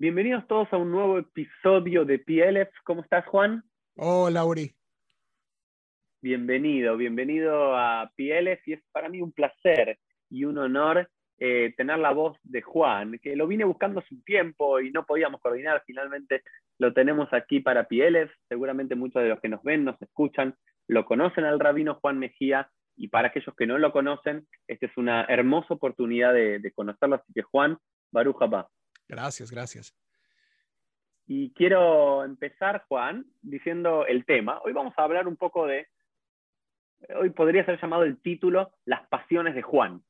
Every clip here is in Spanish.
Bienvenidos todos a un nuevo episodio de PLF. ¿Cómo estás, Juan? Hola, Uri. Bienvenido, bienvenido a PLF y es para mí un placer y un honor eh, tener la voz de Juan, que lo vine buscando hace un tiempo y no podíamos coordinar, finalmente lo tenemos aquí para PLF. Seguramente muchos de los que nos ven, nos escuchan, lo conocen al rabino Juan Mejía y para aquellos que no lo conocen, esta es una hermosa oportunidad de, conocerlo, así que Juan, Baruch Gracias, gracias. Y quiero empezar, Juan, diciendo el tema. Hoy vamos a hablar un poco de, hoy podría ser llamado el título, Las pasiones de Juan.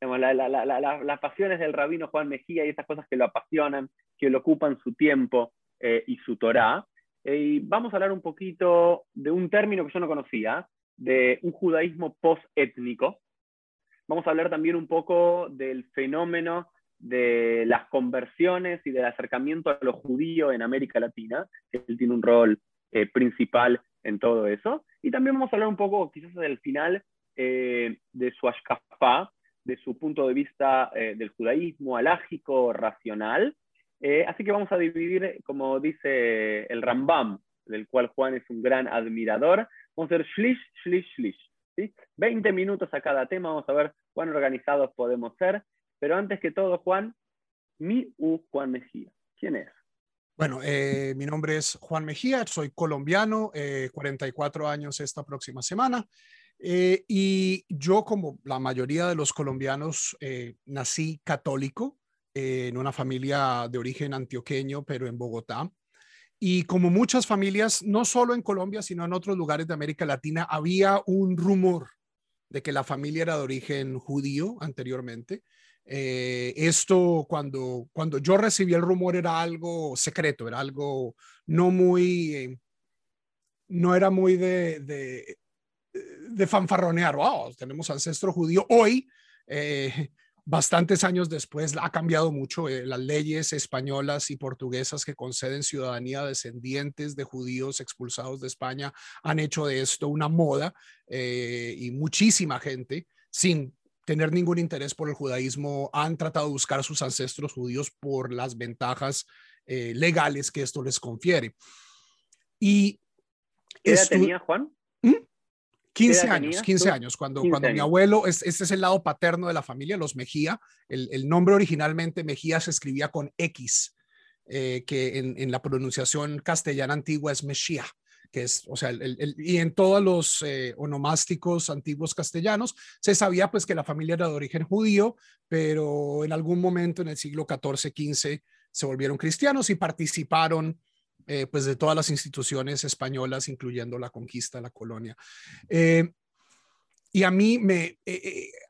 las pasiones del rabino Juan Mejía y esas cosas que lo apasionan, que le ocupan su tiempo eh, y su Torá. Eh, y vamos a hablar un poquito de un término que yo no conocía, de un judaísmo post-étnico. Vamos a hablar también un poco del fenómeno de las conversiones y del acercamiento a lo judío en América Latina, él tiene un rol eh, principal en todo eso. Y también vamos a hablar un poco, quizás del final, eh, de su ashkafá, de su punto de vista eh, del judaísmo alágico, racional. así que vamos a dividir, como dice el Rambam, del cual Juan es un gran admirador, vamos a hacer shlish, shlish, shlish. ¿sí? 20 minutos a cada tema, vamos a ver cuán organizados podemos ser. Pero antes que todo, Juan, mi U Juan Mejía. ¿Quién es? Bueno, eh, mi nombre es Juan Mejía, soy colombiano, 44 eh, años esta próxima semana. Eh, y yo, como la mayoría de los colombianos, nací católico en una familia de origen antioqueño, pero en Bogotá. Y como muchas familias, no solo en Colombia, sino en otros lugares de América Latina, había un rumor de que la familia era de origen judío anteriormente. Eh, esto cuando, cuando yo recibí el rumor era algo secreto, era algo no muy, eh, no era muy de, de, fanfarronear, wow, tenemos ancestro judío. Hoy, eh, bastantes años después, ha cambiado mucho. las leyes españolas y portuguesas que conceden ciudadanía a descendientes de judíos expulsados de España han hecho de esto una moda y muchísima gente sin tener ningún interés por el judaísmo, han tratado de buscar a sus ancestros judíos por las ventajas eh, legales que esto les confiere. Y ¿Qué edad tenía Juan? 15 ¿Mm? años, 15 años, cuando, cuando mi abuelo, este es el lado paterno de la familia, los Mejía, el, nombre originalmente Mejía se escribía con X, eh, que en, en, la pronunciación castellana antigua es Meshia que es, o sea, el, y en todos los eh, onomásticos antiguos castellanos se sabía pues que la familia era de origen judío, pero en algún momento en el siglo XIV, XV se volvieron cristianos y participaron eh, pues de todas las instituciones españolas, incluyendo la conquista, la colonia. Eh, y a mí, me,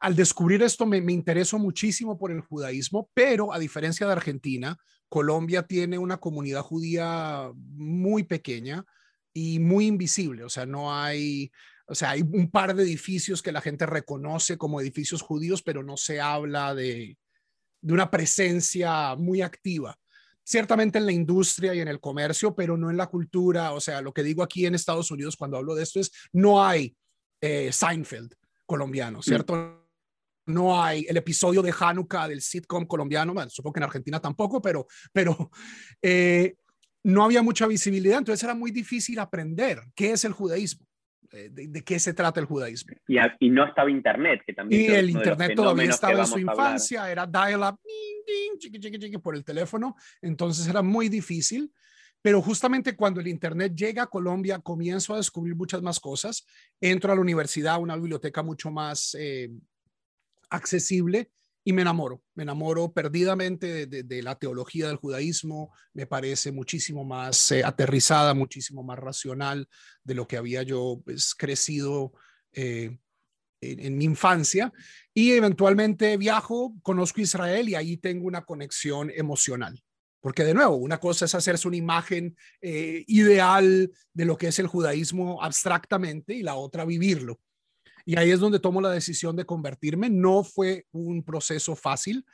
al descubrir esto, me, me interesó muchísimo por el judaísmo, pero a diferencia de Argentina, Colombia tiene una comunidad judía muy pequeña, y muy invisible, o sea, no hay, o sea, hay un par de edificios que la gente reconoce como edificios judíos, pero no se habla de, de una presencia muy activa. Ciertamente en la industria y en el comercio, pero no en la cultura. O sea, lo que digo aquí en Estados Unidos cuando hablo de esto es, no hay eh, Seinfeld colombiano, mm. ¿cierto? no hay el episodio de Hanukkah del sitcom colombiano, bueno, supongo que en Argentina tampoco, pero, pero eh, no había mucha visibilidad, entonces era muy difícil aprender qué es el judaísmo, eh, de, qué se trata el judaísmo. Y, no estaba Internet, que también... Y el Internet todavía estaba en su infancia, era dial-up, por el teléfono, entonces era muy difícil. Pero justamente cuando el Internet llega a Colombia, comienzo a descubrir muchas más cosas. Entro a la universidad, una biblioteca mucho más eh, accesible y me enamoro, me enamoro perdidamente de, la teología del judaísmo, me parece muchísimo más eh, aterrizada, muchísimo más racional de lo que había yo pues, crecido eh, en, mi infancia y eventualmente viajo, conozco Israel y ahí tengo una conexión emocional. Porque de nuevo, una cosa es hacerse una imagen eh, ideal de lo que es el judaísmo abstractamente y la otra vivirlo. Y ahí es donde tomo la decisión de convertirme. No fue un proceso fácil.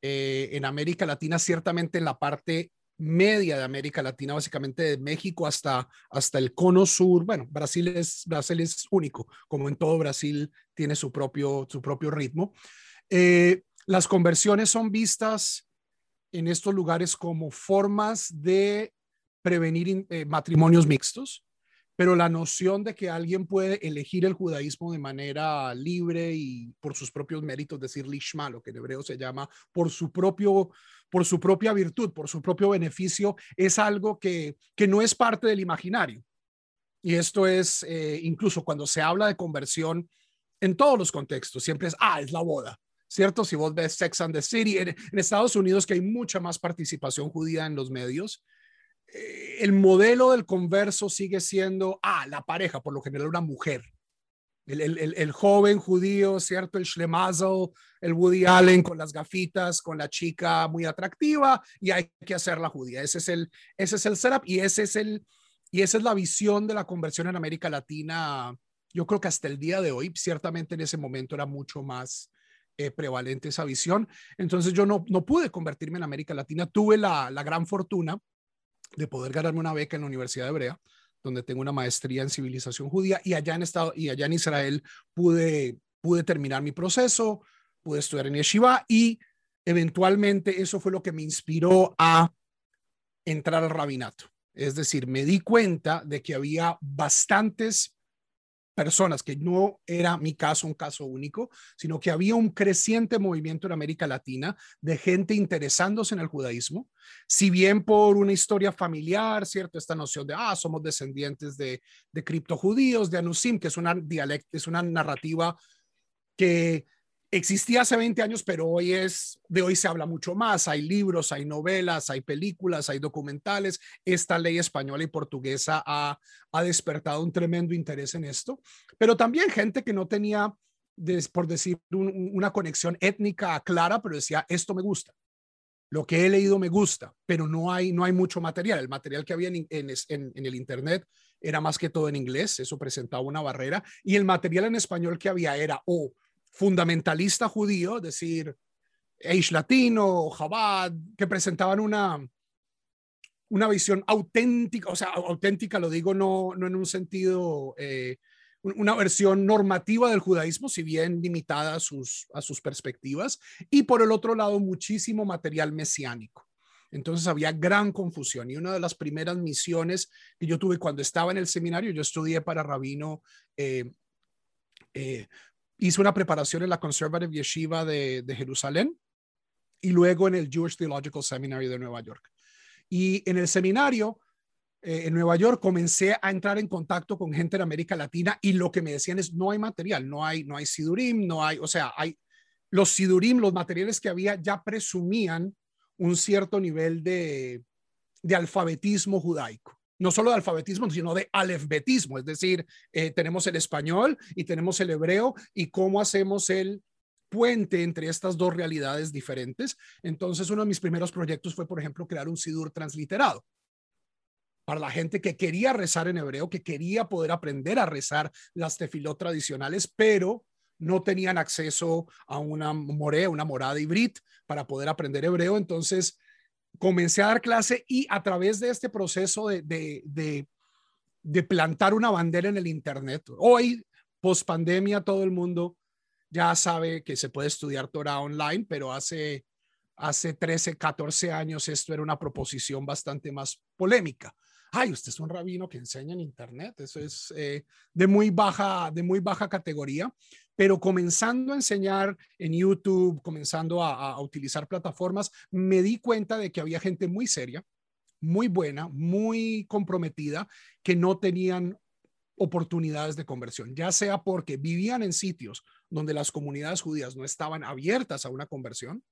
Eh, en América Latina, ciertamente en la parte media de América Latina, básicamente de México hasta, hasta el cono sur. Bueno, Brasil es, Brasil es único, como en todo Brasil tiene su propio, su propio ritmo. Eh, las conversiones son vistas en estos lugares como formas de prevenir eh, matrimonios mixtos, pero la noción de que alguien puede elegir el judaísmo de manera libre y por sus propios méritos, decir lishma, lo que en hebreo se llama, por su propio por su propia virtud, por su propio beneficio, es algo que, que no es parte del imaginario. Y esto es, eh, incluso cuando se habla de conversión, en todos los contextos, siempre es, ah, es la boda, ¿cierto? Si vos ves Sex and the City, en, Estados Unidos que hay mucha más participación judía en los medios, el modelo del converso sigue siendo, ah, la pareja, por lo general una mujer. El, el, joven judío, ¿cierto? El Schlemazel, el Woody Allen con las gafitas, con la chica muy atractiva y hay que hacer la judía. Ese es el, ese es el setup y ese es el, y esa es la visión de la conversión en América Latina. Yo creo que hasta el día de hoy, ciertamente en ese momento era mucho más eh, prevalente esa visión. Entonces yo no, no pude convertirme en América Latina. Tuve la, la gran fortuna de poder ganarme una beca en la Universidad de Hebrea donde tengo una maestría en civilización judía y allá en Estado y allá en Israel pude pude terminar mi proceso, pude estudiar en yeshiva y eventualmente eso fue lo que me inspiró a entrar al rabinato. Es decir, me di cuenta de que había bastantes personas, que no era mi caso un caso único, sino que había un creciente movimiento en América Latina de gente interesándose en el judaísmo, si bien por una historia familiar, ¿cierto? Esta noción de, ah, somos descendientes de, de criptojudíos, de Anusim, que es una dialecto, es una narrativa que existía hace 20 años, pero hoy es, de hoy se habla mucho más. Hay libros, hay novelas, hay películas, hay documentales. Esta ley española y portuguesa ha, ha despertado un tremendo interés en esto, pero también gente que no tenía, por decir, una conexión étnica clara, pero decía, esto me gusta. Lo que he leído me gusta, pero no hay, no hay mucho material. El material que había en, en, el Internet era más que todo en inglés, eso presentaba una barrera, y el material en español que había era o fundamentalista judío, es decir, Eish Latino, Chabad, que presentaban una, una visión auténtica, o sea, auténtica lo digo no, no en un sentido, eh, una versión normativa del judaísmo, si bien limitada a sus, a sus perspectivas, y por el otro lado, muchísimo material mesiánico. Entonces había gran confusión y una de las primeras misiones que yo tuve cuando estaba en el seminario, yo estudié para rabino eh, eh, hice una preparación en la Conservative Yeshiva de, Jerusalén y luego en el Jewish Theological Seminary de Nueva York. Y en el seminario eh, en Nueva York comencé a entrar en contacto con gente de América Latina y lo que me decían es no hay material, no hay no hay sidurim, no hay, o sea, hay los sidurim, los materiales que había ya presumían un cierto nivel de, de alfabetismo judaico no solo de alfabetismo, sino de alefbetismo, es decir, eh, tenemos el español y tenemos el hebreo y cómo hacemos el puente entre estas dos realidades diferentes. Entonces, uno de mis primeros proyectos fue, por ejemplo, crear un Sidur transliterado para la gente que quería rezar en hebreo, que quería poder aprender a rezar las tefilot tradicionales, pero no tenían acceso a una una morada hibrid para poder aprender hebreo. Entonces, comencé a dar clase y a través de este proceso de, de, de, plantar una bandera en el Internet, hoy, post pandemia, todo el mundo ya sabe que se puede estudiar Torah online, pero hace, hace 13, 14 años esto era una proposición bastante más polémica. Ay, usted es un rabino que enseña en Internet, eso es eh, de, muy baja, de muy baja categoría pero comenzando a enseñar en YouTube, comenzando a, utilizar plataformas, me di cuenta de que había gente muy seria, muy buena, muy comprometida, que no tenían oportunidades de conversión, ya sea porque vivían en sitios donde las comunidades judías no estaban abiertas a una conversión,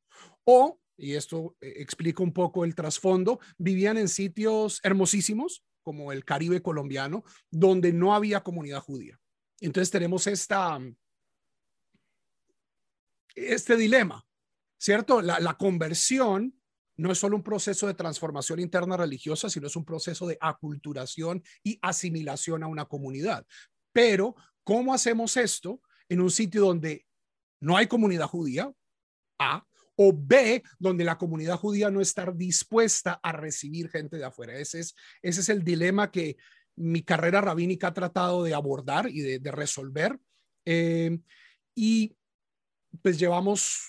o, y esto eh, explica un poco el trasfondo, vivían en sitios hermosísimos, como el Caribe colombiano, donde no había comunidad judía. Entonces tenemos esta, este dilema, ¿cierto? La, conversión no es solo un proceso de transformación interna religiosa, sino es un proceso de aculturación y asimilación a una comunidad. Pero, ¿cómo hacemos esto en un sitio donde no hay comunidad judía? A. O B, donde la comunidad judía no está dispuesta a recibir gente de afuera. Ese es, ese es el dilema que mi carrera rabínica ha tratado de abordar y de, resolver. Eh, y pues llevamos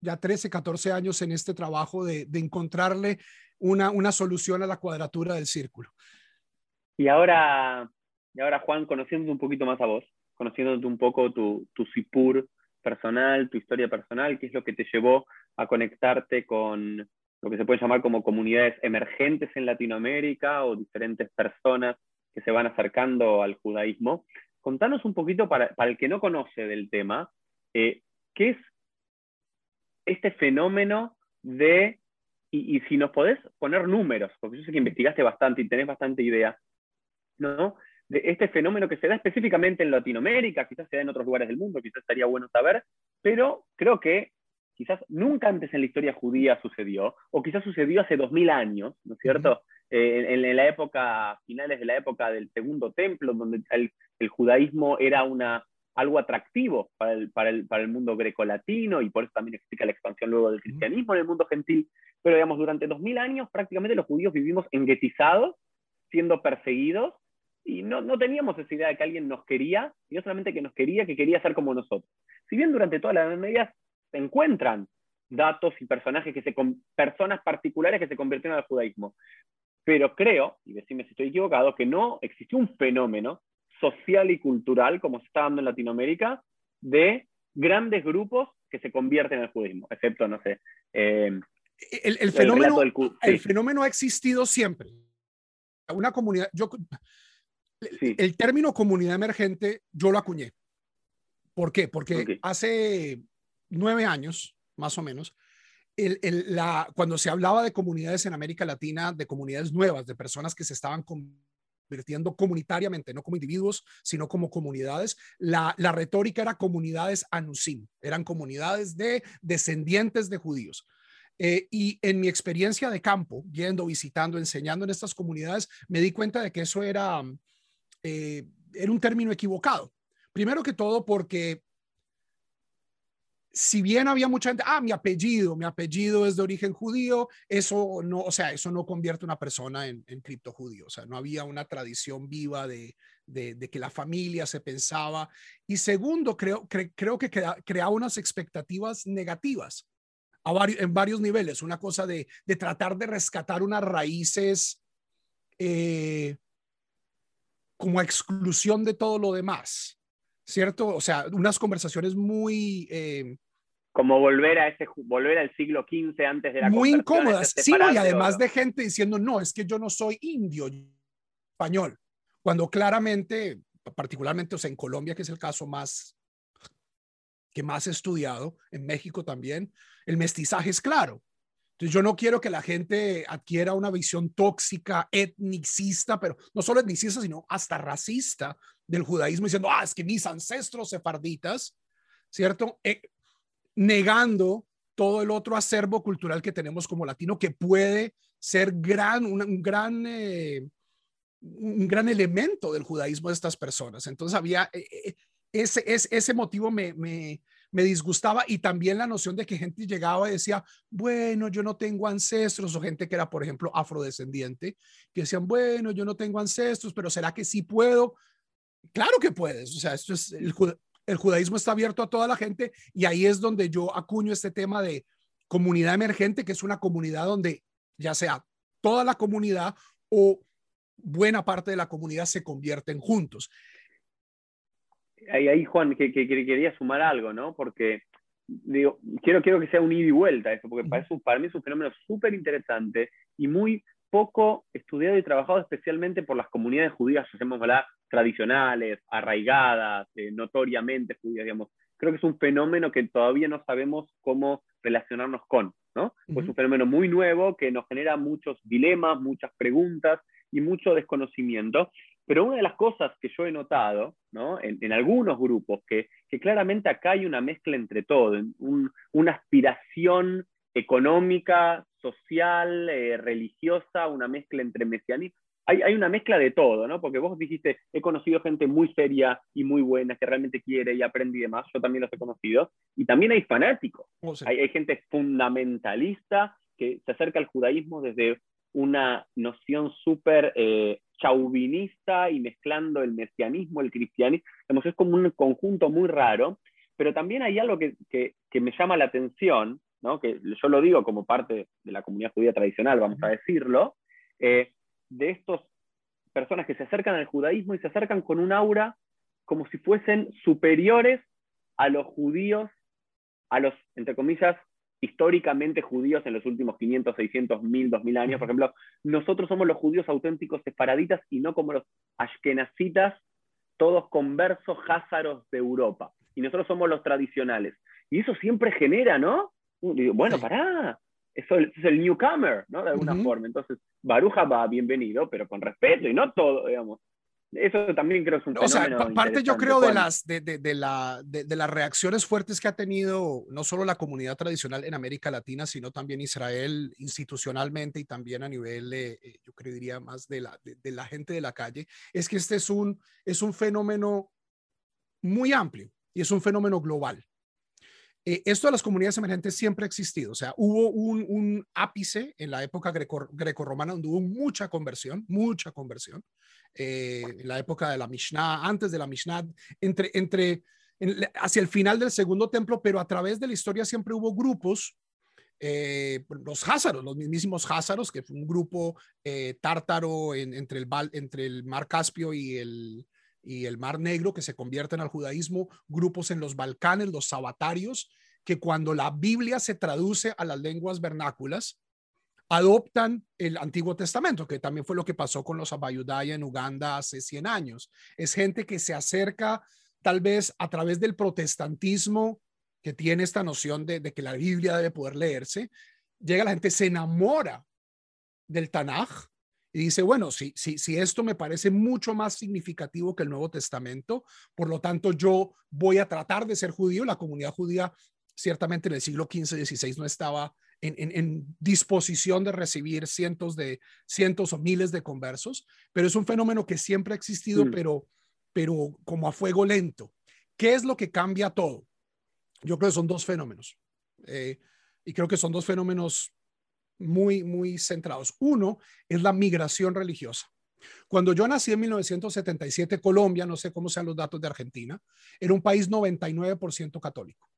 ya 13, 14 años en este trabajo de, encontrarle una, una solución a la cuadratura del círculo. Y ahora, y ahora, Juan, conociéndote un poquito más a vos, conociéndote un poco tu, tu Sipur personal, tu historia personal, qué es lo que te llevó a conectarte con lo que se puede llamar como comunidades emergentes en Latinoamérica o diferentes personas que se van acercando al judaísmo. Contanos un poquito, para, para el que no conoce del tema, eh, qué es este fenómeno de, y, y, si nos podés poner números, porque yo sé que investigaste bastante y tenés bastante idea, ¿no? De este fenómeno que se da específicamente en Latinoamérica, quizás se da en otros lugares del mundo, quizás estaría bueno saber, pero creo que quizás nunca antes en la historia judía sucedió, o quizás sucedió hace dos mil años, ¿no es cierto? Eh, en, la época, finales de la época del Segundo Templo, donde el, el judaísmo era una, algo atractivo para el, para el, para el mundo grecolatino y por eso también explica la expansión luego del cristianismo en el mundo gentil. Pero digamos, durante dos mil años prácticamente los judíos vivimos enguetizados, siendo perseguidos y no, no, teníamos esa idea de que alguien nos quería, y no solamente que nos quería, que quería ser como nosotros. Si bien durante toda la Edad se encuentran datos y personajes que se, personas particulares que se convirtieron al judaísmo, pero creo, y decime si estoy equivocado, que no existió un fenómeno social y cultural, como se está dando en Latinoamérica, de grandes grupos que se convierten en el judaísmo, excepto, no sé. Eh, el, fenómeno, el fenómeno ha existido siempre. Una comunidad, yo, el término comunidad emergente, yo lo acuñé. ¿Por qué? Porque hace nueve años, más o menos, el, la, cuando se hablaba de comunidades en América Latina, de comunidades nuevas, de personas que se estaban convirtiendo comunitariamente, no como individuos, sino como comunidades, la, retórica era comunidades anusim, eran comunidades de descendientes de judíos. Eh, y en mi experiencia de campo, yendo, visitando, enseñando en estas comunidades, me di cuenta de que eso era, eh, era un término equivocado. Primero que todo porque si bien había mucha gente, ah, mi apellido, mi apellido es de origen judío, eso no, o sea, eso no convierte a una persona en, en cripto judío, o sea, no había una tradición viva de, de, que la familia se pensaba. Y segundo, creo, creo que crea, unas expectativas negativas a varios, en varios niveles, una cosa de, de tratar de rescatar unas raíces eh, como exclusión de todo lo demás. ¿cierto? O sea, unas conversaciones muy... Eh, como volver a ese volver al siglo XV antes de la muy incómodas sí y además de gente diciendo no es que yo no soy indio español cuando claramente particularmente o sea en Colombia que es el caso más que más he estudiado en México también el mestizaje es claro. Entonces yo no quiero que la gente adquiera una visión tóxica etnicista pero no solo etnicista sino hasta racista del judaísmo diciendo, ah, es que mis ancestros sefarditas, ¿cierto? Eh, negando todo el otro acervo cultural que tenemos como latino que puede ser gran, un, gran, eh, un gran elemento del judaísmo de estas personas. Entonces había eh, ese, ese, ese motivo me, me, me disgustaba y también la noción de que gente llegaba y decía, bueno, yo no tengo ancestros, o gente que era, por ejemplo, afrodescendiente, que decían, bueno, yo no tengo ancestros, pero ¿será que sí puedo? Claro que puedes, o sea, esto es, el, judaísmo está abierto a toda la gente y ahí es donde yo acuño este tema de comunidad emergente, que es una comunidad donde ya sea toda la comunidad o buena parte de la comunidad se convierten juntos. Ahí, ahí Juan, que, quería sumar algo, ¿no? Porque digo, quiero, quiero que sea un ida y vuelta eso, porque para, eso, para mí es un fenómeno súper interesante y muy poco estudiado y trabajado especialmente por las comunidades judías, llamémosla tradicionales, arraigadas, eh, notoriamente judías, digamos. Creo que es un fenómeno que todavía no sabemos cómo relacionarnos con, ¿no? Es un fenómeno muy nuevo que nos genera muchos dilemas, muchas preguntas y mucho desconocimiento. Pero una de las cosas que yo he notado ¿no? en, algunos grupos, que, que, claramente acá hay una mezcla entre todo, una aspiración económica, social, eh, religiosa, una mezcla entre mesianismo hay, una mezcla de todo, ¿no? Porque vos dijiste, he conocido gente muy seria y muy buena que realmente quiere y aprende y demás, yo también los he conocido, y también hay fanáticos, oh, hay, gente fundamentalista que se acerca al judaísmo desde una noción súper eh, chauvinista y mezclando el mesianismo, el cristianismo, es como un conjunto muy raro, pero también hay algo que, que, que me llama la atención, ¿no? que yo lo digo como parte de la comunidad judía tradicional, vamos a decirlo, eh, de estas personas que se acercan al judaísmo y se acercan con un aura como si fuesen superiores a los judíos, a los, entre comillas, históricamente judíos en los últimos 500, 600, 1000, 2000 años. Por ejemplo, nosotros somos los judíos auténticos separaditas y no como los ashkenazitas, todos conversos házaros de Europa. Y nosotros somos los tradicionales. Y eso siempre genera, ¿no? bueno, pará, eso es el newcomer, ¿no? De alguna forma. Entonces, Baruja va, bienvenido, pero con respeto y no todo, digamos. Eso también creo que es un fenómeno O sea, parte yo creo de las, de, de, de la, de, las reacciones fuertes que ha tenido no solo la comunidad tradicional en América Latina, sino también Israel institucionalmente y también a nivel, eh, yo creo diría más de la, de, la gente de la calle, es que este es un, es un fenómeno muy amplio y es un fenómeno global. Eh, esto de las comunidades emergentes siempre ha existido, o sea, hubo un, ápice en la época greco, grecorromana donde hubo mucha conversión, mucha conversión, eh, en la época de la Mishnah, antes de la Mishnah, hacia el final del segundo templo, pero a través de la historia siempre hubo grupos eh, los házaros, los mismísimos házaros, que fue un grupo tártaro el, entre el mar Caspio y el, y el Mar Negro, que se convierten al judaísmo, grupos en los Balcanes, los sabatarios, que cuando la Biblia se traduce a las lenguas vernáculas, adoptan el Antiguo Testamento, que también fue lo que pasó con los Abayudaya en Uganda hace 100 años. Es gente que se acerca tal vez a través del protestantismo, que tiene esta noción de, que la Biblia debe poder leerse, llega la gente, se enamora del Tanaj, y dice, bueno, si, si, si esto me parece mucho más significativo que el Nuevo Testamento, por lo tanto yo voy a tratar de ser judío, la comunidad judía ciertamente en el siglo XV, XVI no estaba en, en, disposición de recibir cientos de cientos o miles de conversos, pero es un fenómeno que siempre ha existido, mm. pero, pero como a fuego lento. ¿Qué es lo que cambia todo? Yo creo que son dos fenómenos. Eh, y creo que son dos fenómenos muy, muy centrados. Uno es la migración religiosa. Cuando yo nací en 1977, Colombia, no sé cómo sean los datos de Argentina, era un país 99% católico.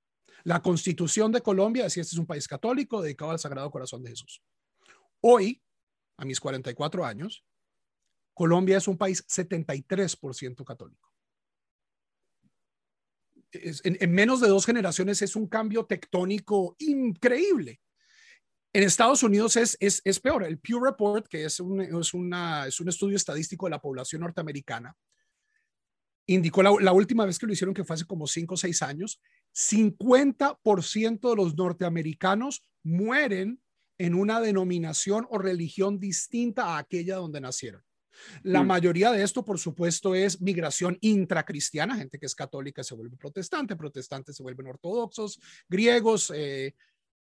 La constitución de Colombia decía, este es un país católico dedicado al Sagrado Corazón de Jesús. Hoy, a mis 44 años, Colombia es un país 73% católico. en, en, menos de dos generaciones es un cambio tectónico increíble. En Estados Unidos es, es, es peor. El Pew Report, que es un, es, una, es un estudio estadístico de la población norteamericana, indicó la, la, última vez que lo hicieron, que fue hace como 5 o 6 años, 50% de los norteamericanos mueren en una denominación o religión distinta a aquella donde nacieron. La mm. mayoría de esto, por supuesto, es migración intracristiana, gente que es católica se vuelve protestante, protestantes se vuelven ortodoxos, griegos, eh,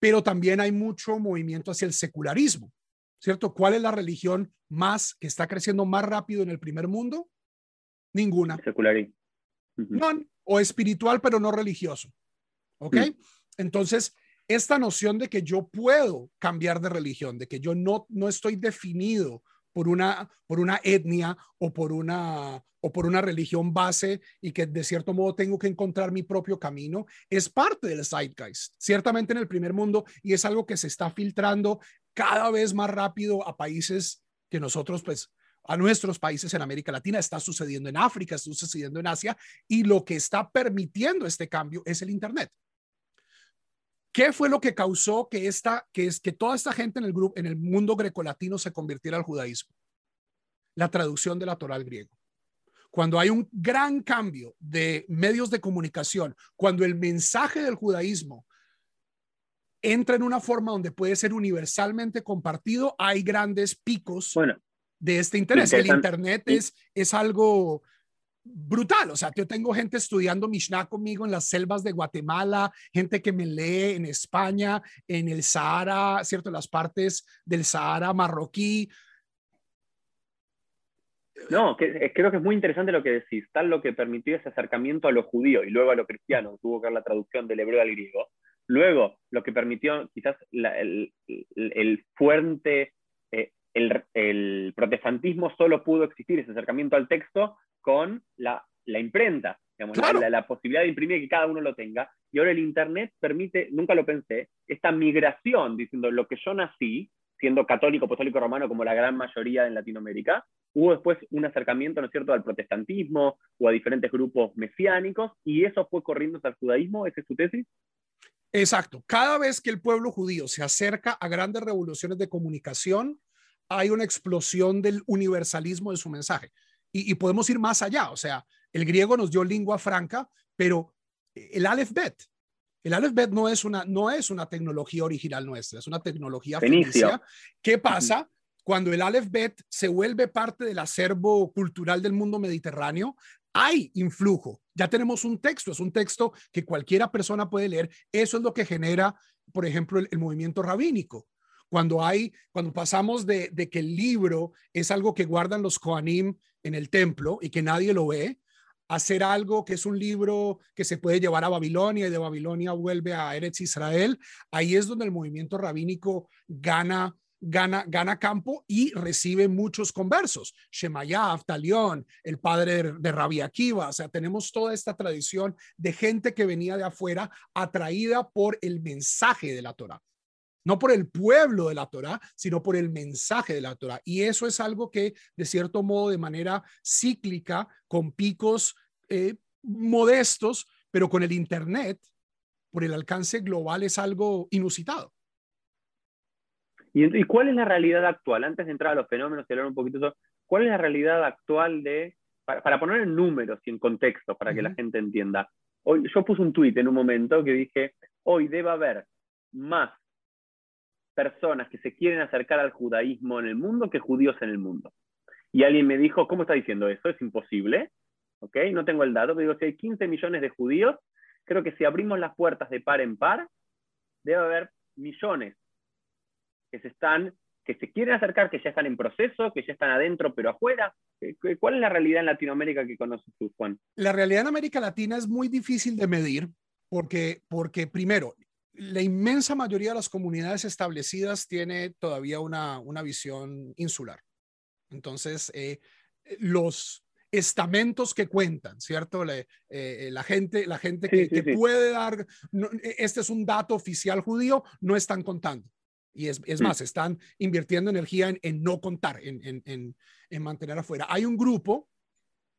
pero también hay mucho movimiento hacia el secularismo, ¿cierto? ¿Cuál es la religión más que está creciendo más rápido en el primer mundo? Ninguna. Secularismo. No, o espiritual, pero no religioso. ¿Ok? Mm. Entonces, esta noción de que yo puedo cambiar de religión, de que yo no, no estoy definido por una, por una etnia o por una, o por una religión base y que de cierto modo tengo que encontrar mi propio camino, es parte del zeitgeist, ciertamente en el primer mundo, y es algo que se está filtrando cada vez más rápido a países que nosotros, pues, a nuestros países en América Latina, está sucediendo en África, está sucediendo en Asia, y lo que está permitiendo este cambio es el Internet. ¿Qué fue lo que causó que, esta, que, es, que toda esta gente en el, grupo, en el mundo grecolatino se convirtiera al judaísmo? La traducción de la Torah al griego. Cuando hay un gran cambio de medios de comunicación, cuando el mensaje del judaísmo entra en una forma donde puede ser universalmente compartido, hay grandes picos de este interés. El Internet es, es algo brutal. O sea, yo tengo gente estudiando Mishnah conmigo en las selvas de Guatemala, gente que me lee en España, en el Sahara, ¿cierto? Las partes del Sahara marroquí. No, que, creo que es muy interesante lo que decís. Tal lo que permitió ese acercamiento a lo judío y luego a lo cristiano, tuvo que ver la traducción del hebreo al griego. Luego, lo que permitió quizás el, el, fuerte, eh, el protestantismo solo pudo existir ese acercamiento al texto con la, la imprenta. la, posibilidad de imprimir que cada uno lo tenga. Y ahora el Internet permite, nunca lo pensé, esta migración, diciendo lo que yo nací, siendo católico, apostólico romano como la gran mayoría en Latinoamérica, hubo después un acercamiento, ¿no es cierto?, al protestantismo o a diferentes grupos mesiánicos, y eso fue corriendo hacia el judaísmo, ¿esa es su tesis? Exacto. Cada vez que el pueblo judío se acerca a grandes revoluciones de comunicación, hay una explosión del universalismo de su mensaje. Y, podemos ir más allá. O sea, el griego nos dio lengua franca, pero el alefbet, el alefbet no es una, no es una tecnología original nuestra, es una tecnología fenicia. ¿Qué pasa? Cuando el alefbet se vuelve parte del acervo cultural del mundo mediterráneo, hay influjo. Ya tenemos un texto, es un texto que cualquiera persona puede leer. Eso es lo que genera, por ejemplo, el, movimiento rabínico. Cuando hay, cuando pasamos de, que el libro es algo que guardan los Koanim en el templo y que nadie lo ve, hacer algo que es un libro que se puede llevar a Babilonia y de Babilonia vuelve a Eretz Israel, ahí es donde el movimiento rabínico gana gana, gana campo y recibe muchos conversos. Shemaya, Aftalión, el padre de, de Rabbi Akiva. O sea, tenemos toda esta tradición de gente que venía de afuera atraída por el mensaje de la Torah. No por el pueblo de la Torah, sino por el mensaje de la Torah. Y eso es algo que, de cierto modo, de manera cíclica, con picos eh, modestos, pero con el Internet, por el alcance global, es algo inusitado. ¿Y, cuál es la realidad actual? Antes de entrar a los fenómenos y hablar un poquito eso, ¿cuál es la realidad actual de, para, poner en números y en contexto, para que la gente entienda? Hoy, yo puse un tuit en un momento que dije, hoy debe haber más personas que se quieren acercar al judaísmo en el mundo que judíos en el mundo. Y alguien me dijo, ¿cómo está diciendo eso? Es imposible. ¿Ok? No tengo el dato, pero digo, si hay 15 millones de judíos, creo que si abrimos las puertas de par en par, debe haber millones que se están, que se quieren acercar, que ya están en proceso, que ya están adentro pero afuera? ¿Cuál es la realidad en Latinoamérica que conoces tú, Juan? La realidad en América Latina es muy difícil de medir porque, porque primero, la inmensa mayoría de las comunidades establecidas tiene todavía una, una visión insular. Entonces, eh, los estamentos que cuentan, ¿cierto? Eh, la gente, la gente que, puede dar, este es un dato oficial judío, no están contando. Y es, es más, están invirtiendo energía en, no contar, en, en, en, mantener afuera. Hay un grupo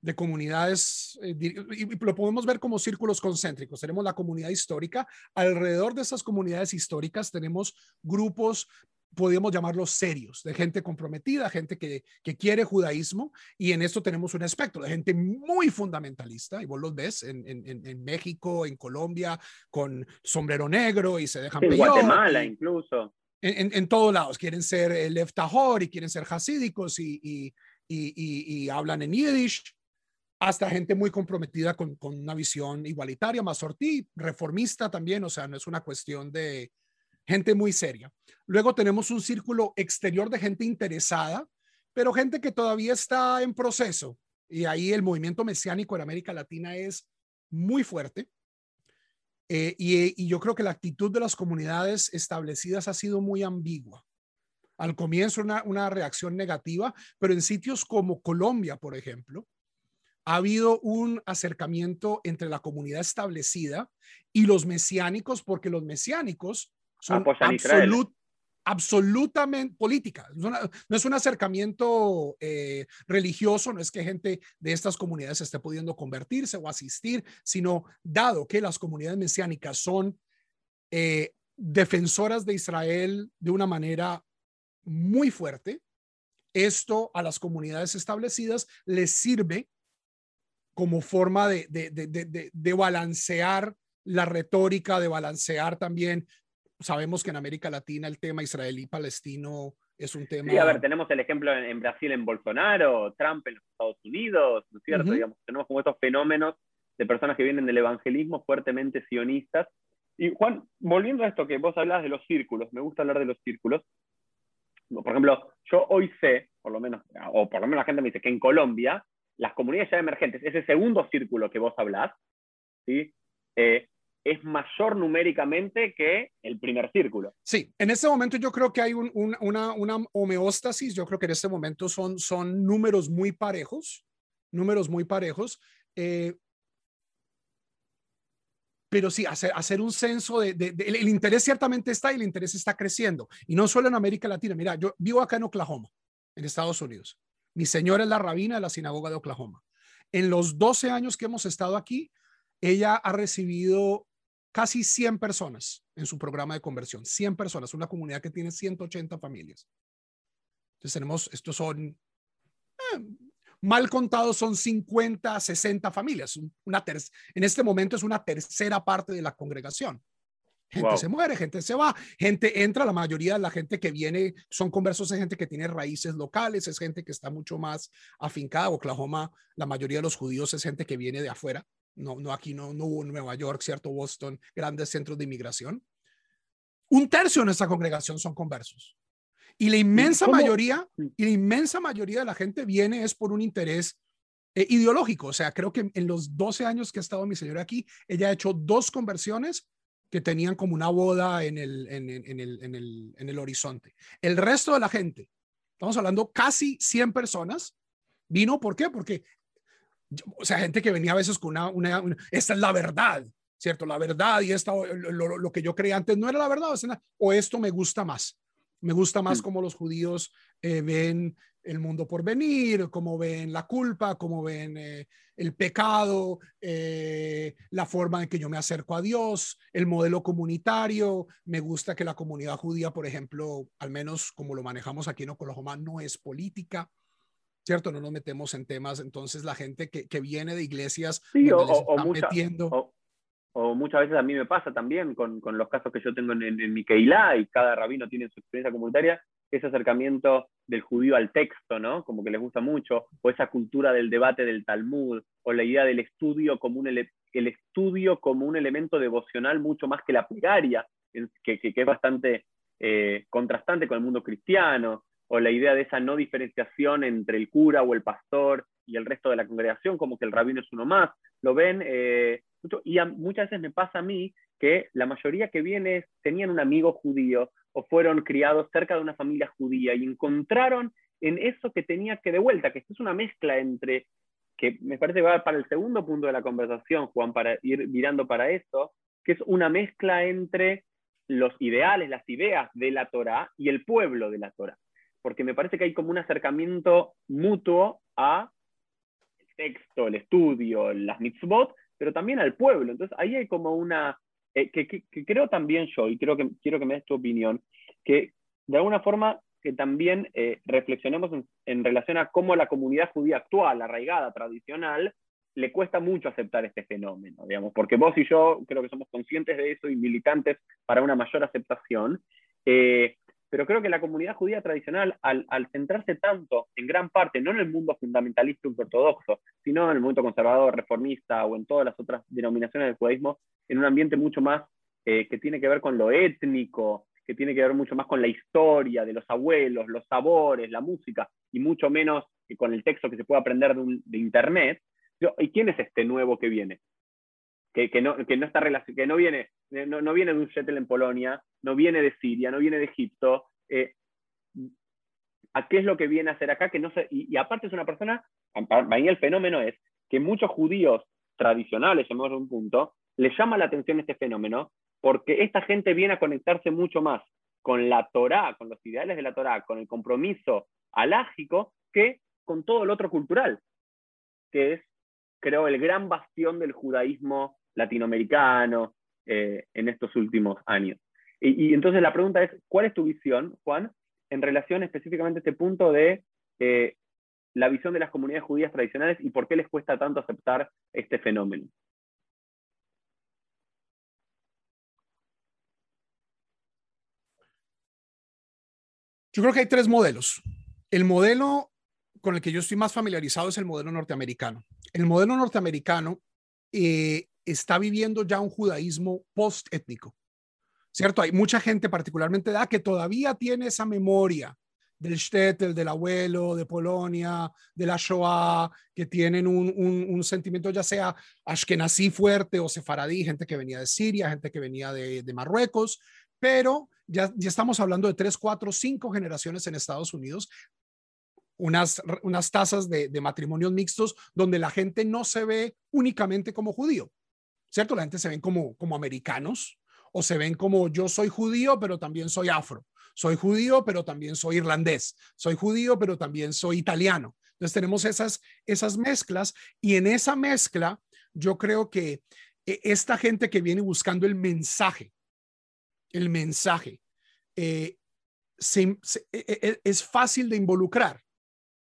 de comunidades, eh, y lo podemos ver como círculos concéntricos. Tenemos la comunidad histórica. Alrededor de esas comunidades históricas tenemos grupos podríamos llamarlos serios, de gente comprometida, gente que, que, quiere judaísmo, y en esto tenemos un espectro de gente muy fundamentalista, y vos los ves en, en, en México, en Colombia, con sombrero negro y se dejan En Guatemala incluso en, todos lados. Quieren ser el Leftahor y quieren ser hasídicos y, y, y, hablan en Yiddish, hasta gente muy comprometida con, con una visión igualitaria, más sortí, reformista también, o sea, no es una cuestión de gente muy seria. Luego tenemos un círculo exterior de gente interesada, pero gente que todavía está en proceso. Y ahí el movimiento mesiánico en América Latina es muy fuerte. Eh, y, yo creo que la actitud de las comunidades establecidas ha sido muy ambigua. Al comienzo una, una reacción negativa, pero en sitios como Colombia, por ejemplo, ha habido un acercamiento entre la comunidad establecida y los mesiánicos, porque los mesiánicos son absolut, absolutamente política. No es un acercamiento eh, religioso, no es que gente de estas comunidades esté pudiendo convertirse o asistir, sino dado que las comunidades mesiánicas son eh, defensoras de Israel de una manera muy fuerte, esto a las comunidades establecidas les sirve como forma de, de balancear la retórica, de balancear también sabemos que en América Latina el tema israelí-palestino es un tema... Sí, a ver, tenemos el ejemplo en, Brasil en Bolsonaro, Trump en los Estados Unidos, ¿no es cierto? Digamos, tenemos como estos fenómenos de personas que vienen del evangelismo fuertemente sionistas. Y Juan, volviendo a esto que vos hablabas de los círculos, me gusta hablar de los círculos. Por ejemplo, yo hoy sé, por lo menos, o por lo menos la gente me dice que en Colombia, las comunidades ya emergentes, ese segundo círculo que vos hablás, ¿sí? Eh, es mayor numéricamente que el primer círculo. Sí, en este momento yo creo que hay una, homeostasis, yo creo que en este momento son, son números muy parejos, números muy parejos. Eh, pero sí, hacer, hacer un censo de, el, interés ciertamente está y el interés está creciendo. Y no solo en América Latina. Mira, yo vivo acá en Oklahoma, en Estados Unidos. Mi señora es la rabina de la sinagoga de Oklahoma. En los 12 años que hemos estado aquí, ella ha recibido casi 100 personas en su programa de conversión. 100 personas, una comunidad que tiene 180 familias. Entonces tenemos, estos son, eh, mal contados son 50, 60 familias. Una en este momento es una tercera parte de la congregación. Gente se muere, gente se va, gente entra, la mayoría de la gente que viene son conversos, es gente que tiene raíces locales, es gente que está mucho más afincada. Oklahoma, la mayoría de los judíos es gente que viene de afuera, no, no aquí no, no hubo Nueva York, cierto, Boston, grandes centros de inmigración. Un tercio de nuestra congregación son conversos. Y la inmensa mayoría, y la inmensa mayoría de la gente viene es por un interés eh, ideológico. O sea, creo que en los 12 años que ha estado mi señora aquí, ella ha hecho dos conversiones que tenían como una boda en el, en, el, en, el, en el horizonte. El resto de la gente, estamos hablando casi 100 personas, vino, ¿por qué? Porque, o sea, gente que venía a veces con una, una, esta es la verdad, ¿cierto? La verdad y esta, lo, lo, que yo creía antes no era la verdad, o esto me gusta más. Me gusta más como los judíos eh, ven el mundo por venir, cómo ven la culpa, cómo ven eh, el pecado, eh, la forma en que yo me acerco a Dios, el modelo comunitario. Me gusta que la comunidad judía, por ejemplo, al menos como lo manejamos aquí en Oklahoma, no es política. ¿Cierto? No nos metemos en temas. Entonces, la gente que, que viene de iglesias sí, o, metiendo o muchas veces a mí me pasa también con, con los casos que yo tengo en, en, mi Keilah y cada rabino tiene su experiencia comunitaria, ese acercamiento del judío al texto, ¿no? Como que les gusta mucho, o esa cultura del debate del Talmud, o la idea del estudio como un, el estudio como un elemento devocional mucho más que la plegaria, que, que, es bastante eh, contrastante con el mundo cristiano, o la idea de esa no diferenciación entre el cura o el pastor y el resto de la congregación, como que el rabino es uno más. Lo ven eh, y muchas veces me pasa a mí que la mayoría que viene tenían un amigo judío o fueron criados cerca de una familia judía y encontraron en eso que tenía que de vuelta, que es una mezcla entre, que me parece que va para el segundo punto de la conversación, Juan, para ir mirando para eso, que es una mezcla entre los ideales, las ideas de la Torah y el pueblo de la Torah. Porque me parece que hay como un acercamiento mutuo a el texto, el estudio, las mitzvot, pero también al pueblo. Entonces ahí hay como una, eh, que, creo también yo, y creo que quiero que me des tu opinión, que de alguna forma que también eh, reflexionemos en, relación a cómo la comunidad judía actual, arraigada, tradicional, le cuesta mucho aceptar este fenómeno, digamos, porque vos y yo creo que somos conscientes de eso y militantes para una mayor aceptación. Eh, pero creo que la comunidad judía tradicional, al, centrarse tanto en gran parte, no en el mundo fundamentalista ortodoxo, sino en el mundo conservador, reformista o en todas las otras denominaciones del judaísmo, en un ambiente mucho más eh, que tiene que ver con lo étnico, que tiene que ver mucho más con la historia de los abuelos, los sabores, la música, y mucho menos que con el texto que se puede aprender de, Internet. ¿Y quién es este nuevo que viene? Que, no, que no, está que no viene, no, no viene de un shuttle en Polonia, no viene de Siria, no viene de Egipto. Eh, ¿A qué es lo que viene a hacer acá? Que no y, aparte es una persona, para mí el fenómeno es que muchos judíos tradicionales, llamamos a un punto, les llama la atención este fenómeno porque esta gente viene a conectarse mucho más con la Torá, con los ideales de la Torá, con el compromiso alágico, que con todo lo otro cultural, que es, creo, el gran bastión del judaísmo latinoamericano eh, en estos últimos años. Y, entonces la pregunta es, ¿cuál es tu visión, Juan, en relación específicamente a este punto de eh, la visión de las comunidades judías tradicionales y por qué les cuesta tanto aceptar este fenómeno? Yo creo que hay tres modelos. El modelo con el que yo estoy más familiarizado es el modelo norteamericano. El modelo norteamericano eh, está viviendo ya un judaísmo post-étnico. ¿cierto? Hay mucha gente, particularmente da que todavía tiene esa memoria del shtetl, del abuelo, de Polonia, de la Shoah, que tienen un, sentimiento ya sea ashkenazí fuerte o sefaradí, gente que venía de Siria, gente que venía de, de Marruecos, pero ya, estamos hablando de tres, cuatro, cinco generaciones en Estados Unidos unas, unas tasas de, de, matrimonios mixtos donde la gente no se ve únicamente como judío, ¿cierto? La gente se ven como, como americanos o se ven como yo soy judío, pero también soy afro. Soy judío, pero también soy irlandés. Soy judío, pero también soy italiano. Entonces tenemos esas, esas mezclas y en esa mezcla yo creo que eh, esta gente que viene buscando el mensaje, el mensaje, eh, e, e, es fácil de involucrar.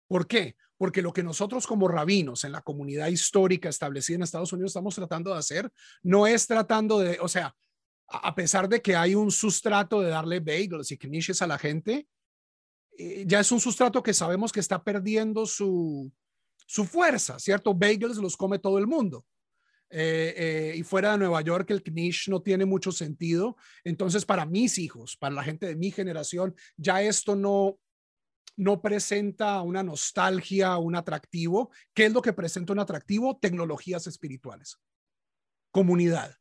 ¿Por qué? Porque lo que nosotros como rabinos en la comunidad histórica establecida en Estados Unidos estamos tratando de hacer no es tratando de, o sea, a pesar de que hay un sustrato de darle bagels y knishes a la gente, eh, ya es un sustrato que sabemos que está perdiendo su, su fuerza, ¿cierto? Bagels los come todo el mundo. Eh, eh, y fuera de Nueva York el knish no tiene mucho sentido. Entonces, para mis hijos, para la gente de mi generación, ya esto no, no presenta una nostalgia, un atractivo. ¿Qué es lo que presenta un atractivo? Tecnologías espirituales, comunidad.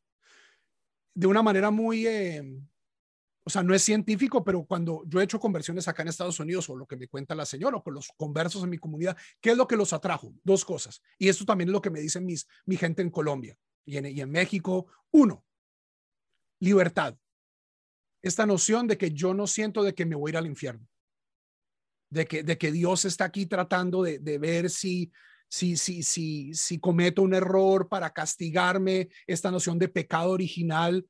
De una manera muy, eh, o sea, no es científico, pero cuando yo he hecho conversiones acá en Estados Unidos o lo que me cuenta la señora o con los conversos en mi comunidad, ¿qué es lo que los atrajo? Dos cosas. Y esto también es lo que me dicen mis, mi gente en Colombia y en, y en México. Uno, libertad. Esta noción de que yo no siento de que me voy a ir al infierno. De que, de que Dios está aquí tratando de, de ver si, si, si, si, si cometo un error para castigarme, esta noción de pecado original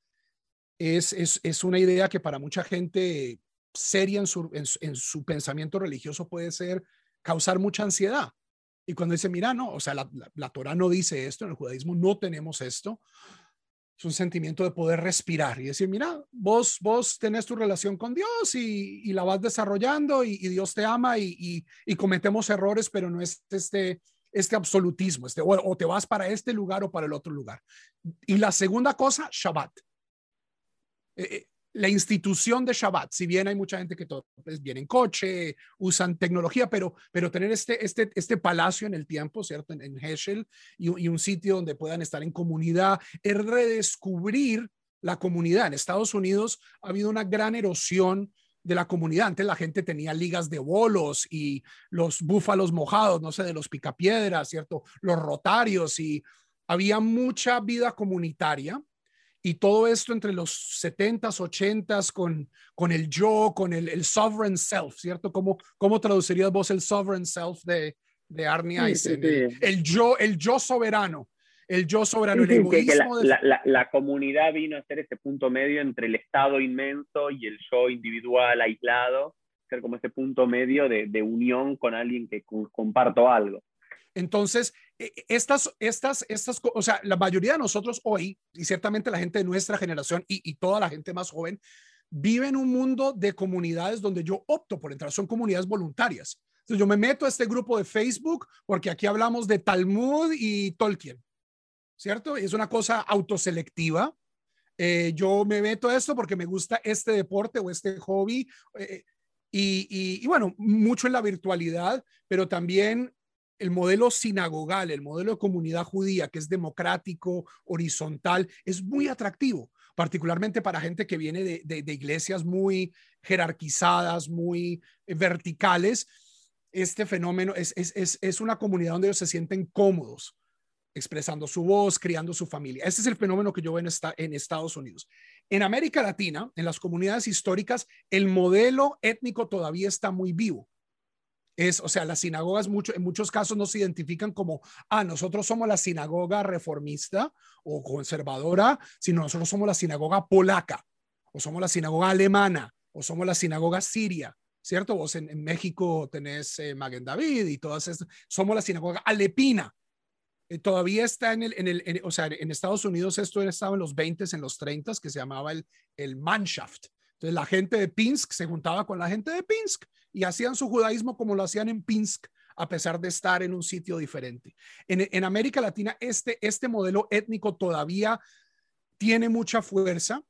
es, una idea que para mucha gente seria en su, en, su pensamiento religioso puede ser causar mucha ansiedad. Y cuando dice, mira, no, o sea, la, la, Torah no dice esto, en el judaísmo no tenemos esto, es un sentimiento de poder respirar y decir, mira, vos, vos tenés tu relación con Dios y, la vas desarrollando y, Dios te ama y, cometemos errores, pero no es este, este absolutismo, este, o, te vas para este lugar o para el otro lugar. Y la segunda cosa, Shabbat. Eh, eh, la institución de Shabbat, si bien hay mucha gente que todo, pues, viene en coche, usan tecnología, pero, pero tener este, este, este palacio en el tiempo, ¿cierto? En, en Heschel y, un sitio donde puedan estar en comunidad, es redescubrir la comunidad. En Estados Unidos ha habido una gran erosión de la comunidad. Antes la gente tenía ligas de bolos y los búfalos mojados, no sé, de los picapiedras, ¿cierto? Los rotarios y había mucha vida comunitaria y todo esto entre los 70s, 80s con, con el yo, con el, el sovereign self, ¿cierto? ¿Cómo, ¿Cómo traducirías vos el sovereign self de, de Arnie Eisen? El, yo, el yo soberano, el yo soberano, el egoísmo. la, la, la, comunidad vino a ser ese punto medio entre el Estado inmenso y el yo individual aislado, ser como ese punto medio de, de unión con alguien que comparto algo. Entonces, estas, estas, estas, o sea, la mayoría de nosotros hoy, y ciertamente la gente de nuestra generación y, toda la gente más joven, vive en un mundo de comunidades donde yo opto por entrar, son comunidades voluntarias. Entonces, yo me meto a este grupo de Facebook porque aquí hablamos de Talmud y Tolkien, ¿cierto? Y es una cosa autoselectiva. Eh, yo me meto a esto porque me gusta este deporte o este hobby. Eh, y, y, bueno, mucho en la virtualidad, pero también el modelo sinagogal, el modelo de comunidad judía, que es democrático, horizontal, es muy atractivo, particularmente para gente que viene de, iglesias muy jerarquizadas, muy eh, verticales. Este fenómeno es, es, una comunidad donde ellos se sienten cómodos expresando su voz, criando su familia. Este es el fenómeno que yo veo en Estados Unidos. En América Latina, en las comunidades históricas, el modelo étnico todavía está muy vivo es, o sea, las sinagogas mucho, en muchos casos no se identifican como, ah, nosotros somos la sinagoga reformista o conservadora, sino nosotros somos la sinagoga polaca, o somos la sinagoga alemana, o somos la sinagoga siria, ¿cierto? Vos en, México tenés eh, Maguen David y todas estas, somos la sinagoga alepina. Eh, todavía está en el, en o sea, en Estados Unidos esto estaba en los 20, en los 30, que se llamaba el, el Mannschaft. Entonces la gente de Pinsk se juntaba con la gente de Pinsk y hacían su judaísmo como lo hacían en Pinsk, a pesar de estar en un sitio diferente. En, América Latina, este, este modelo étnico todavía tiene mucha fuerza,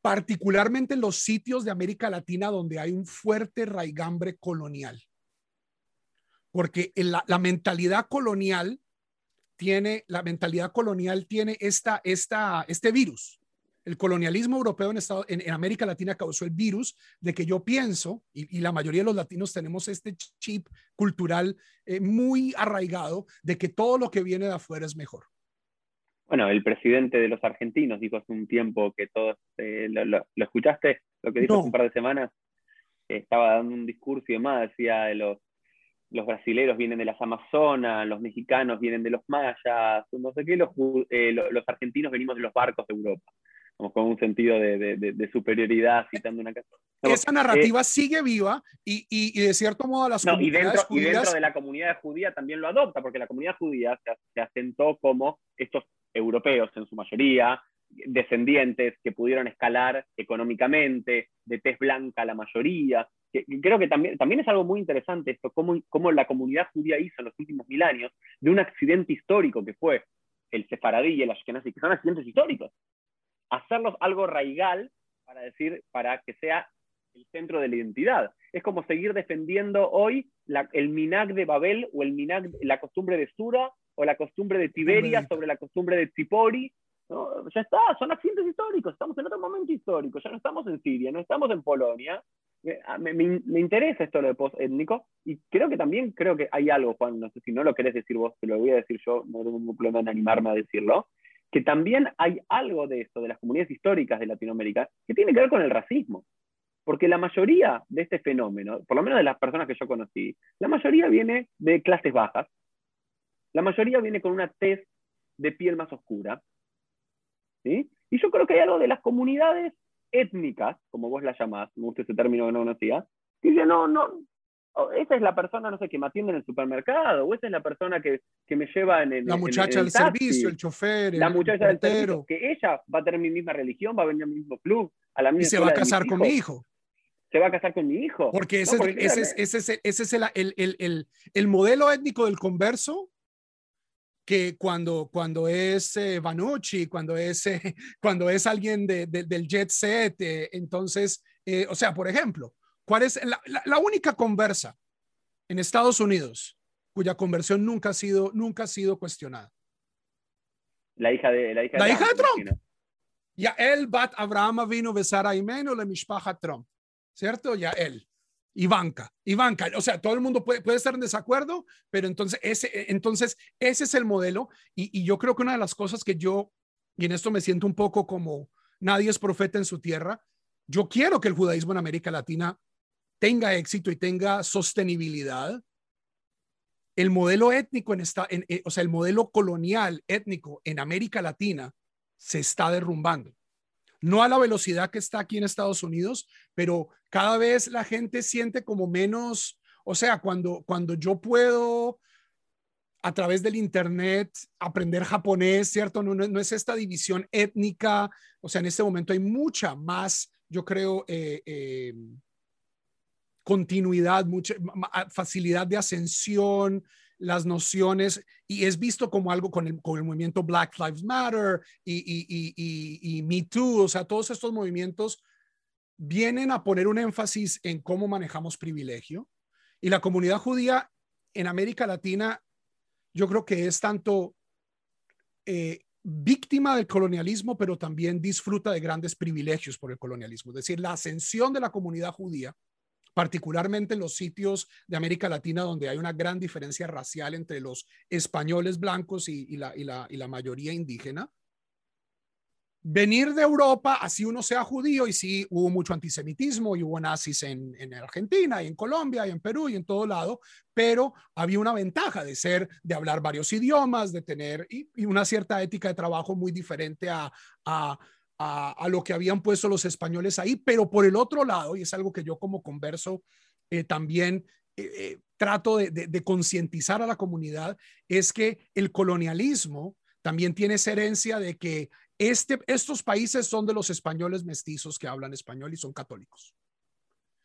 particularmente en los sitios de América Latina donde hay un fuerte raigambre colonial. Porque la, la mentalidad colonial tiene, la mentalidad colonial tiene esta, esta, este virus, el colonialismo europeo en, Estado, en, América Latina causó el virus de que yo pienso, y, la mayoría de los latinos tenemos este chip cultural eh, muy arraigado, de que todo lo que viene de afuera es mejor. Bueno, el presidente de los argentinos dijo hace un tiempo que todos, eh, lo, escuchaste? Lo que dijo hace un par de semanas, estaba dando un discurso y demás, decía de los, los brasileros vienen de las Amazonas, los mexicanos vienen de los mayas, no sé qué, los, eh, los argentinos venimos de los barcos de Europa como con un sentido de, superioridad citando una casa. Esa narrativa eh, sigue viva y, y, de cierto modo las no, y dentro, y dentro de la comunidad judía también lo adopta, porque la comunidad judía se, se asentó como estos europeos en su mayoría, descendientes que pudieron escalar económicamente, de tez blanca la mayoría. creo que también, también es algo muy interesante esto, cómo, cómo la comunidad judía hizo en los últimos mil años de un accidente histórico que fue el sefaradí y el ashkenazi, que son accidentes históricos hacerlos algo raigal para decir, para que sea el centro de la identidad. Es como seguir defendiendo hoy el minag de Babel o el minag, la costumbre de Sura o la costumbre de Tiberia sobre la costumbre de Tipori. Ya está, son accidentes históricos, estamos en otro momento histórico, ya no estamos en Siria, no estamos en Polonia. Me, me, interesa esto de post étnico y creo que también creo que hay algo, Juan, no sé si no lo querés decir vos, te lo voy a decir yo, no tengo ningún problema en animarme a decirlo, que también hay algo de esto, de las comunidades históricas de Latinoamérica, que tiene que ver con el racismo. Porque la mayoría de este fenómeno, por lo menos de las personas que yo conocí, la mayoría viene de clases bajas, la mayoría viene con una tez de piel más oscura. ¿sí? Y yo creo que hay algo de las comunidades étnicas, como vos las llamás, me gusta ese término que no conocía, que dice, no, no, esa es la persona, no sé, que me atiende en el supermercado, o esa es la persona que, que me lleva en el. La muchacha del servicio, el chofer, la muchacha del servicio, que ella va a tener mi misma religión, va a venir al mismo club, a la misma. Y se va a casar con mi hijo. Se va a casar con mi hijo. Porque ese, ese, es, ese, es, ese es el, el, el, el, modelo étnico del converso que cuando, cuando es eh, Vanucci, cuando es, eh, cuando es alguien de, del jet set, eh, entonces, eh, o sea, por ejemplo, ¿Cuál es la, única conversa en Estados Unidos cuya conversión nunca ha sido, nunca ha sido cuestionada? La hija de, la hija de, Trump. Ya él, Bat Abraham vino a besar a Imeno, le mishpacha Trump. ¿Cierto? Ya él. Ivanka, Ivanka, o sea, todo el mundo puede, puede estar en desacuerdo, pero entonces ese, entonces ese es el modelo y, y yo creo que una de las cosas que yo, y en esto me siento un poco como nadie es profeta en su tierra, yo quiero que el judaísmo en América Latina tenga éxito y tenga sostenibilidad, el modelo étnico en esta, eh, o sea, el modelo colonial étnico en América Latina se está derrumbando. No a la velocidad que está aquí en Estados Unidos, pero cada vez la gente siente como menos, o sea, cuando, cuando yo puedo a través del Internet aprender japonés, ¿cierto? No, no, es esta división étnica, o sea, en este momento hay mucha más, yo creo, eh, eh, continuidad, mucha facilidad de ascensión, las nociones, y es visto como algo con el, con el movimiento Black Lives Matter y, y, y, y, Me Too, o sea, todos estos movimientos vienen a poner un énfasis en cómo manejamos privilegio. Y la comunidad judía en América Latina, yo creo que es tanto eh, víctima del colonialismo, pero también disfruta de grandes privilegios por el colonialismo. Es decir, la ascensión de la comunidad judía particularmente en los sitios de América Latina donde hay una gran diferencia racial entre los españoles blancos y, la, mayoría indígena. Venir de Europa, así uno sea judío, y sí hubo mucho antisemitismo y hubo nazis en, en Argentina y en Colombia y en Perú y en todo lado, pero había una ventaja de ser, de hablar varios idiomas, de tener y, una cierta ética de trabajo muy diferente a a, lo que habían puesto los españoles ahí, pero por el otro lado, y es algo que yo como converso eh, también eh, eh, trato de, concientizar a la comunidad, es que el colonialismo también tiene esa herencia de que este, estos países son de los españoles mestizos que hablan español y son católicos.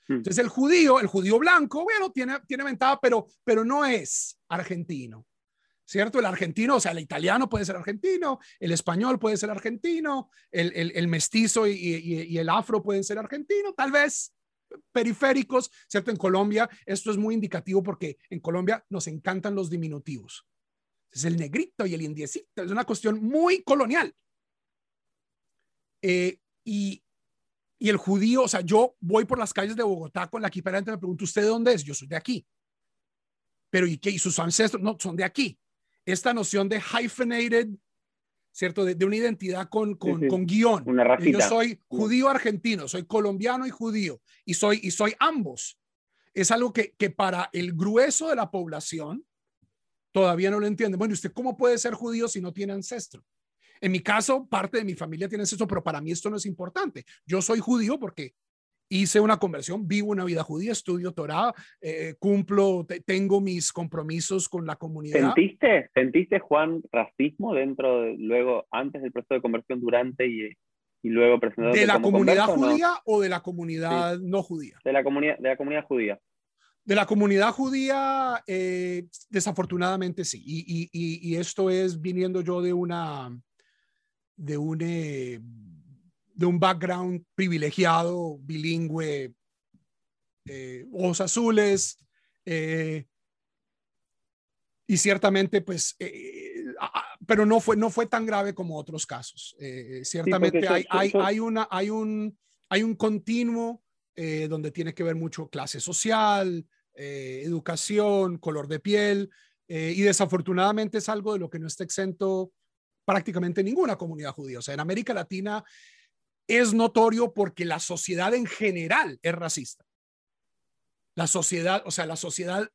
Hmm. Entonces el judío, el judío blanco, bueno, tiene, tiene ventaja, pero, pero no es argentino. ¿Cierto? El argentino, o sea, el italiano puede ser argentino, el español puede ser argentino, el, mestizo y, el afro pueden ser argentino, tal vez periféricos, ¿cierto? En Colombia esto es muy indicativo porque en Colombia nos encantan los diminutivos. Es el negrito y el indiecito, es una cuestión muy colonial. Eh, y, el judío, o sea, yo voy por las calles de Bogotá con la equiparante, me pregunto, ¿usted de dónde es? Yo soy de aquí. Pero ¿y qué? ¿Y sus ancestros? No, son de aquí esta noción de hyphenated, ¿cierto? De, una identidad con, con, con guion. Una Yo soy judío argentino, soy colombiano y judío, y soy, y soy ambos. Es algo que, que para el grueso de la población todavía no lo entiende. Bueno, ¿usted cómo puede ser judío si no tiene ancestro? En mi caso, parte de mi familia tiene ancestro, pero para mí esto no es importante. Yo soy judío porque hice una conversión, vivo una vida judía, estudio Torah, eh, cumplo, tengo mis compromisos con la comunidad. ¿Sentiste, ¿Sentiste, Juan, racismo dentro, de, luego, antes del proceso de conversión, durante y, y luego ¿De la comunidad judía o de la comunidad no judía? De la comunidad, de la comunidad judía. De la comunidad judía, eh, desafortunadamente sí. Y, y, y, esto es viniendo yo de una, de un, eh, de un background privilegiado, bilingüe, eh, ojos azules, eh, y ciertamente, pues, eh, pero no fue, no fue tan grave como otros casos. ciertamente hay, hay, hay, una, hay, un, hay un continuo donde tiene que ver mucho clase social, educación, color de piel, y desafortunadamente es algo de lo que no está exento prácticamente ninguna comunidad judía. O sea, en América Latina es notorio porque la sociedad en general es racista. La sociedad, o sea, la sociedad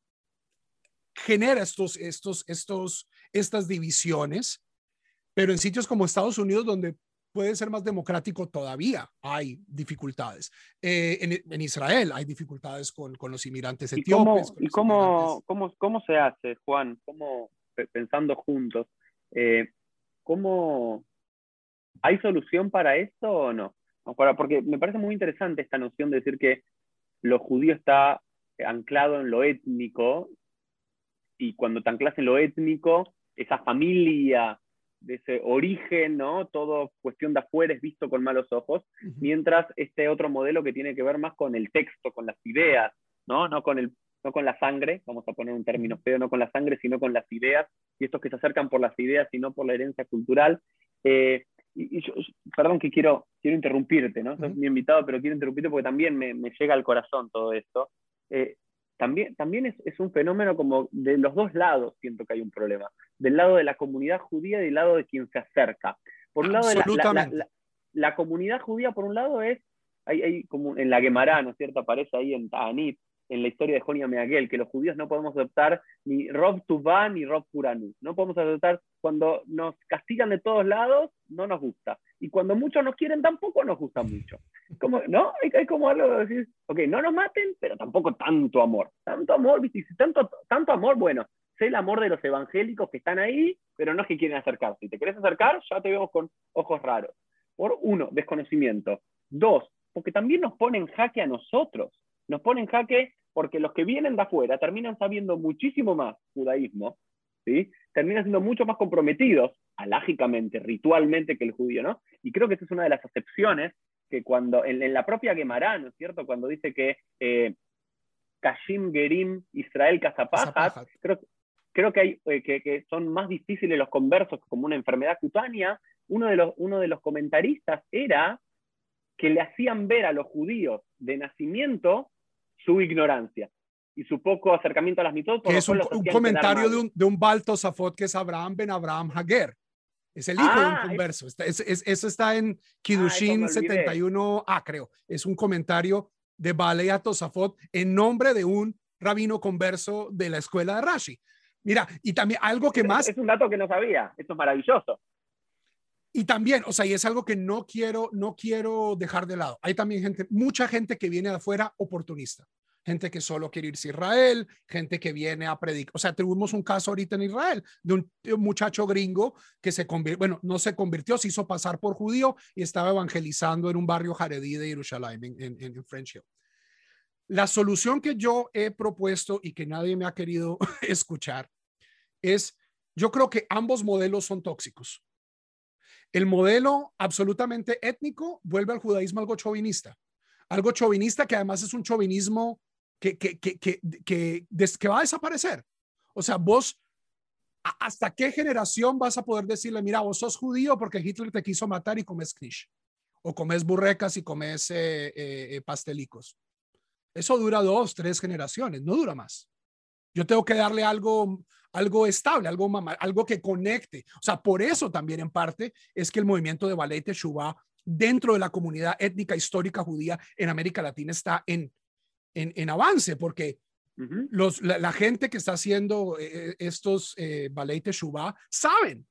genera estos, estos, estos, estas divisiones, pero en sitios como Estados Unidos, donde puede ser más democrático, todavía hay dificultades. Eh, en, Israel hay dificultades con, con los inmigrantes etíopes. ¿Y, cómo, cómo, cómo, se hace, Juan? ¿Cómo, pensando juntos, eh, cómo, ¿Hay solución para esto o no? Porque me parece muy interesante esta noción de decir que lo judío está anclado en lo étnico y cuando te anclas en lo étnico, esa familia, de ese origen, ¿no? Todo cuestión de afuera es visto con malos ojos, mientras este otro modelo que tiene que ver más con el texto, con las ideas, ¿no? No con, el, no con la sangre, vamos a poner un término feo, no con la sangre, sino con las ideas, y estos que se acercan por las ideas y no por la herencia cultural. Eh, y, yo, perdón que quiero, quiero interrumpirte, ¿no? Sos mi invitado, pero quiero interrumpirte porque también me, me llega al corazón todo esto. Eh, también, también es, es, un fenómeno como de los dos lados siento que hay un problema. Del lado de la comunidad judía y del lado de quien se acerca. Por un lado, de la, la, la, comunidad judía, por un lado, es, hay, hay como en la Gemara, ¿no es cierto? Aparece ahí en Ta'anit, en la historia de Jonia Meaguel, que los judíos no podemos adoptar ni Rob Tuvá ni Rob Kuranu. No podemos adoptar cuando nos castigan de todos lados, no nos gusta. Y cuando muchos nos quieren, tampoco nos gusta mucho. Como, ¿No? Hay, como algo de decir, ok, no nos maten, pero tampoco tanto amor. Tanto amor, ¿viste? tanto, tanto amor, bueno, sé el amor de los evangélicos que están ahí, pero no es que quieren acercarse. Si te quieres acercar, ya te vemos con ojos raros. Por uno, desconocimiento. Dos, porque también nos pone en jaque a nosotros nos pone en jaque porque los que vienen de afuera terminan sabiendo muchísimo más judaísmo, ¿sí? terminan siendo mucho más comprometidos, alágicamente, ritualmente, que el judío, ¿no? Y creo que esa es una de las excepciones que cuando, en, la propia Gemara, ¿no es cierto? Cuando dice que eh, Kashim Gerim Israel Kazapahat, creo, creo que, hay, eh, que, que, son más difíciles los conversos como una enfermedad cutánea, uno de, los, uno de los comentaristas era que le hacían ver a los judíos de nacimiento su ignorancia y su poco acercamiento a las mitos. es un, comentario de un, de un Baltosafot que es Abraham ben Abraham Hager. Es el hijo de un ah, converso. eso está en Kidushin 71A, ah, creo. Es un comentario de Balea Tosafot en nombre de un rabino converso de la escuela de Rashi. Mira, y también algo que más... Es un dato que no sabía. Esto es maravilloso. Y también, o sea, y es algo que no quiero, no quiero dejar de lado. Hay también gente, mucha gente que viene de afuera oportunista. Gente que solo quiere irse a Israel, gente que viene a predicar. O sea, tuvimos un caso ahorita en Israel de un, muchacho gringo que se convirtió, bueno, no se convirtió, se hizo pasar por judío y estaba evangelizando en un barrio jaredí de Jerusalén, en, en, en French. La solución que yo he propuesto y que nadie me ha querido escuchar es, yo creo que ambos modelos son tóxicos. El modelo absolutamente étnico vuelve al judaísmo algo chauvinista. Algo chauvinista que además es un chauvinismo que, que, que, que, que, va a desaparecer. O sea, vos, ¿hasta qué generación vas a poder decirle, mira, vos sos judío porque Hitler te quiso matar y comes knish? O comes burrecas y comes eh, eh, pastelicos. Eso dura dos, tres generaciones, no dura más. Yo tengo que darle algo, algo estable, algo, algo que conecte. O sea, por eso también en parte es que el movimiento de Ballet Teshuvah dentro de la comunidad étnica histórica judía en América Latina está en, en, avance, porque los, la, gente que está haciendo eh, eh, estos eh, Ballet Teshuvah saben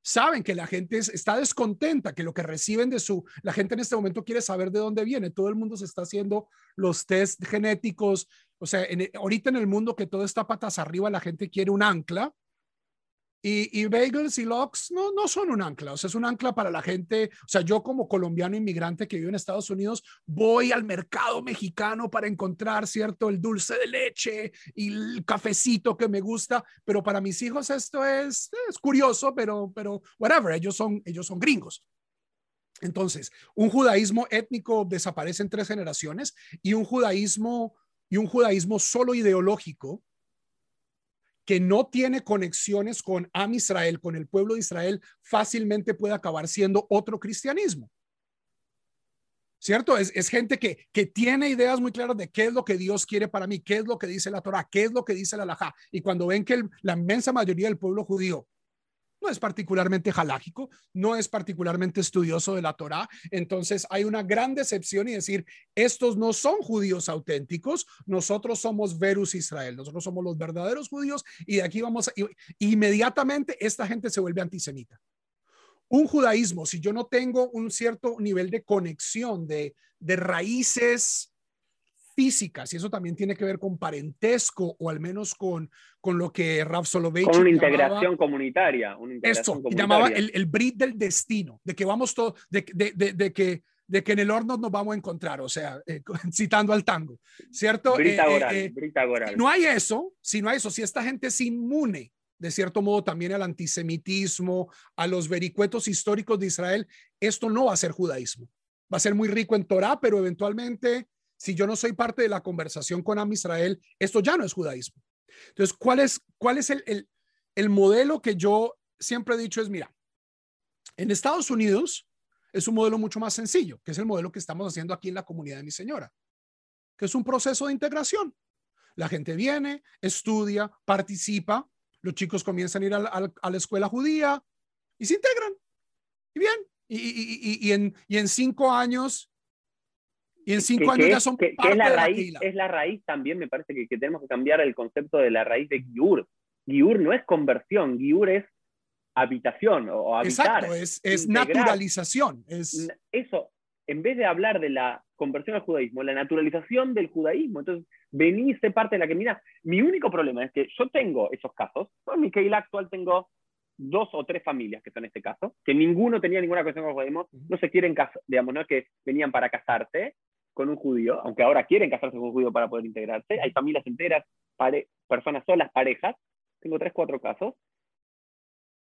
saben que la gente está descontenta, que lo que reciben de su, la gente en este momento quiere saber de dónde viene, todo el mundo se está haciendo los test genéticos, o sea, ahorita en el mundo que todo está patas arriba, la gente quiere un ancla y, bagels y logs no, no son un ancla, o sea, es un ancla para la gente. O sea, yo como colombiano inmigrante que vive en Estados Unidos, voy al mercado mexicano para encontrar, ¿cierto? El dulce de leche y el cafecito que me gusta, pero para mis hijos esto es, es curioso, pero, pero whatever, ellos son, ellos son gringos. Entonces, un judaísmo étnico desaparece en tres generaciones y un judaísmo y un judaísmo solo ideológico que no tiene conexiones con Am Israel, con el pueblo de Israel, fácilmente puede acabar siendo otro cristianismo. ¿Cierto? Es, gente que, que, tiene ideas muy claras de qué es lo que Dios quiere para mí, qué es lo que dice la Torah, qué es lo que dice la Alajá. Y cuando ven que la inmensa mayoría del pueblo judío no es particularmente halágico, no es particularmente estudioso de la Torá. Entonces hay una gran decepción y decir, estos no son judíos auténticos, nosotros somos Verus Israel, nosotros somos los verdaderos judíos y de aquí vamos, a, inmediatamente esta gente se vuelve antisemita. Un judaísmo, si yo no tengo un cierto nivel de conexión, de, de raíces físicas, y eso también tiene que ver con parentesco o al menos con, con lo que Rav Soloveitchik Con una integración comunitaria. Una esto, llamaba el, el brit del destino, de que vamos todo, de, de, de, que de que en el horno nos vamos a encontrar, o sea, eh, citando al tango, ¿cierto? Brita eh, eh, Si no hay eso, si no hay eso, si esta gente es inmune, de cierto modo, también al antisemitismo, a los vericuetos históricos de Israel, esto no va a ser judaísmo. Va a ser muy rico en Torah, pero eventualmente si yo no soy parte de la conversación con Am Israel, esto ya no es judaísmo. Entonces, ¿cuál es, cuál es el, el, modelo que yo siempre he dicho? Es, mira, en Estados Unidos es un modelo mucho más sencillo, que es el modelo que estamos haciendo aquí en la comunidad de mi señora, que es un proceso de integración. La gente viene, estudia, participa, los chicos comienzan a ir a, la escuela judía y se integran. Y bien, y, y, y, en, y en cinco años y en cinco años ya son que, es la raíz, Es la raíz también, me parece que, tenemos que cambiar el concepto de la raíz de Giur. Giur no es conversión, Giur es habitación o habitar. Exacto, es, es naturalización. Es... Eso, en vez de hablar de la conversión al judaísmo, la naturalización del judaísmo. Entonces, venís sé parte de la que mira. Mi único problema es que yo tengo esos casos. En mi Keila actual tengo dos o tres familias que son este caso, que ninguno tenía ninguna cuestión con el judaísmo, no se quieren casar, digamos, no es que venían para casarse, con un judío, aunque ahora quieren casarse con un judío para poder integrarse. Hay familias enteras, personas solas, parejas. Tengo tres, cuatro casos.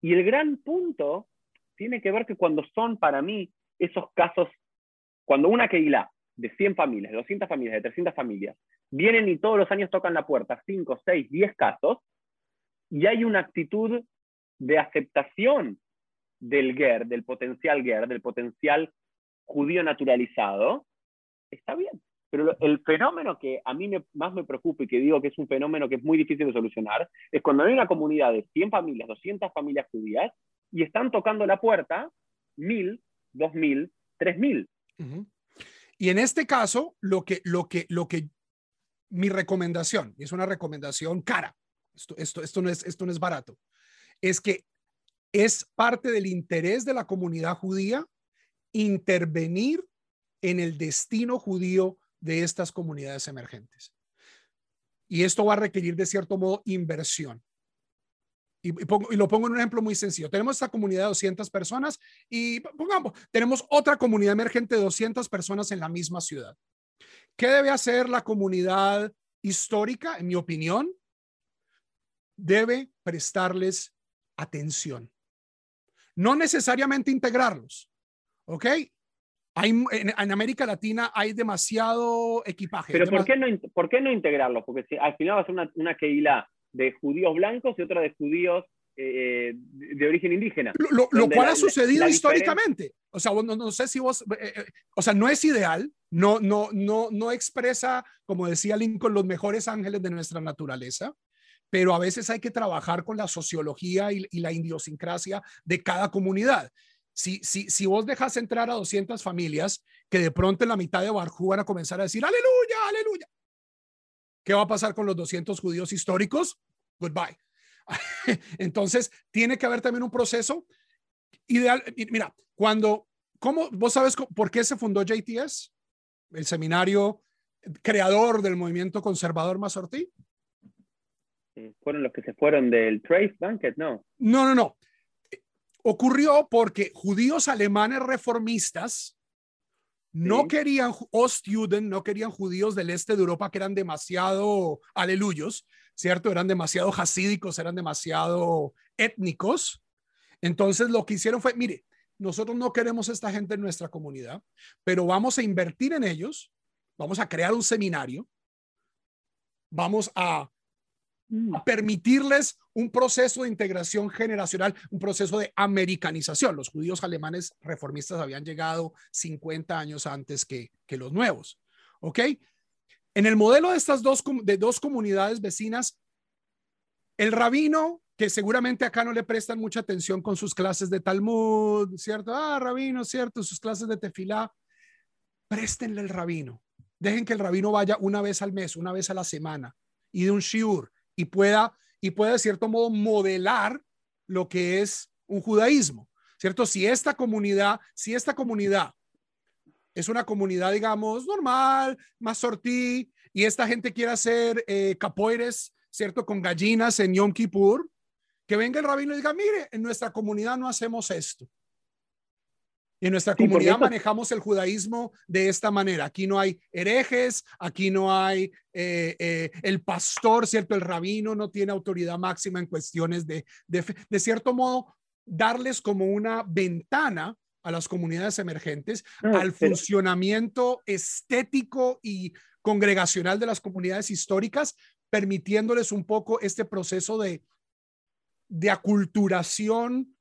Y el gran punto tiene que ver que cuando son para mí esos casos, cuando una Keilah de 100 familias, de 200 familias, de 300 familias, vienen y todos los años tocan la puerta, 5, 6, 10 casos, y hay una actitud de aceptación del GER, del potencial GER, del potencial judío naturalizado, está bien. Pero el fenómeno que a mí más me preocupa y que digo que es un fenómeno que es muy difícil de solucionar es cuando hay una comunidad de 100 familias, 200 familias judías y están tocando la puerta 1000, 2000, 3000. Y en este caso, lo que, lo que, lo que, mi recomendación, y es una recomendación cara, esto, esto, esto, no es, esto no es barato, es que es parte del interés de la comunidad judía intervenir en el destino judío de estas comunidades emergentes. Y esto va a requerir de cierto modo inversión. Y, lo pongo en un ejemplo muy sencillo. Tenemos esta comunidad de 200 personas y pongamos, tenemos otra comunidad emergente de 200 personas en la misma ciudad. ¿Qué debe hacer la comunidad histórica? En mi opinión, debe prestarles atención. No necesariamente integrarlos, ¿ok? En, América Latina hay demasiado equipaje. Pero ¿por, qué no, ¿por qué no integrarlo? Porque si, al final va a ser una, una keila de judíos blancos y otra de judíos eh, de, origen indígena. Lo, cual ha sucedido históricamente. O sea, no, no, sé si vos, eh, eh, o sea, no es ideal, no, no, no, no expresa, como decía Lincoln, los mejores ángeles de nuestra naturaleza, pero a veces hay que trabajar con la sociología y, la idiosincrasia de cada comunidad. Si, si, si vos dejas entrar a 200 familias que de pronto en la mitad de Barjú van a comenzar a decir, aleluya, aleluya. ¿Qué va a pasar con los 200 judíos históricos? Goodbye. Entonces, tiene que haber también un proceso ideal. Mira, cuando, ¿cómo, vos sabes por qué se fundó JTS? El seminario creador del movimiento conservador Mazortí. Fueron los que se fueron del Trace Banquet, ¿no? No, no, no. Ocurrió porque judíos alemanes reformistas no querían Ostjuden, no querían judíos del este de Europa que eran demasiado aleluyos, ¿cierto? Eran demasiado hasídicos, eran demasiado étnicos. Entonces lo que hicieron fue, mire, nosotros no queremos esta gente en nuestra comunidad, pero vamos a invertir en ellos, vamos a crear un seminario, vamos a Mm. permitirles un proceso de integración generacional, un proceso de americanización. Los judíos alemanes reformistas habían llegado 50 años antes que, que los nuevos. ¿Ok? En el modelo de estas dos, de dos comunidades vecinas, el rabino, que seguramente acá no le prestan mucha atención con sus clases de Talmud, ¿cierto? Ah, rabino, ¿cierto? Sus clases de tefilá. Préstenle el rabino. Dejen que el rabino vaya una vez al mes, una vez a la semana y de un shiur y pueda, y pueda de cierto modo modelar lo que es un judaísmo, ¿cierto? Si esta comunidad, si esta comunidad es una comunidad, digamos, normal, más sortí, y esta gente quiere hacer eh, ¿cierto? Con gallinas en Yom Kippur, que venga el rabino y diga, mire, en nuestra comunidad no hacemos esto. En nuestra comunidad manejamos el judaísmo de esta manera. Aquí no hay herejes, aquí no hay eh, eh, el pastor, ¿cierto? El rabino no tiene autoridad máxima en cuestiones de, de, de cierto modo, darles como una ventana a las comunidades emergentes, al funcionamiento estético y congregacional de las comunidades históricas, permitiéndoles un poco este proceso de, de aculturación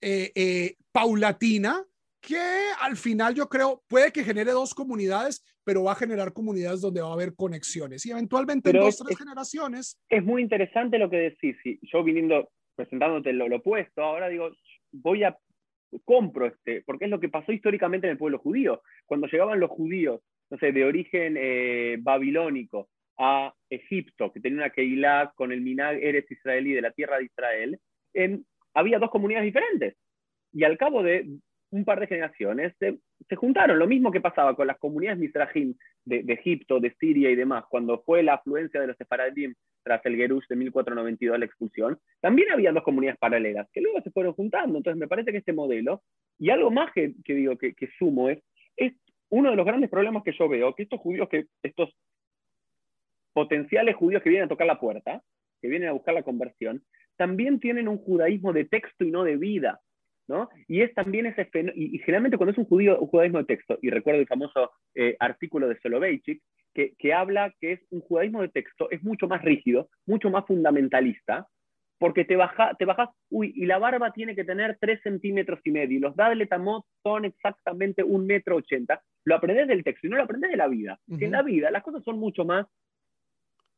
eh, paulatina que al final yo creo puede que genere dos comunidades, pero va a generar comunidades donde va a haber conexiones y eventualmente en dos, tres generaciones. Es muy interesante lo que decís. Si yo viniendo, presentándote lo, opuesto, ahora digo, voy a, compro este, porque es lo que pasó históricamente en el pueblo judío. Cuando llegaban los judíos, no sé, de origen eh, babilónico a Egipto, que tenía una Keilah con el Minag Eres israelí de la tierra de Israel, había dos comunidades diferentes. Y al cabo de un par de generaciones se, juntaron. Lo mismo que pasaba con las comunidades misrajim de, Egipto, de Siria y demás, cuando fue la afluencia de los sefaradim tras el Gerush de 1492, la expulsión, también había dos comunidades paralelas que luego se fueron juntando. Entonces me parece que este modelo, y algo más que, digo que, sumo, es, es uno de los grandes problemas que yo veo, que estos judíos, que estos potenciales judíos que vienen a tocar la puerta, que vienen a buscar la conversión, también tienen un judaísmo de texto y no de vida. Y es también ese y, y, generalmente cuando es un, judío, un judaísmo de texto, y recuerdo el famoso eh, artículo de Soloveitchik, que, que habla que es un judaísmo de texto, es mucho más rígido, mucho más fundamentalista, porque te, baja, te bajas, uy, y la barba tiene que tener 3 centímetros y medio, y los dadle tamot son exactamente un metro ochenta, lo aprendes del texto y no lo aprendes de la vida. En la vida las cosas son mucho más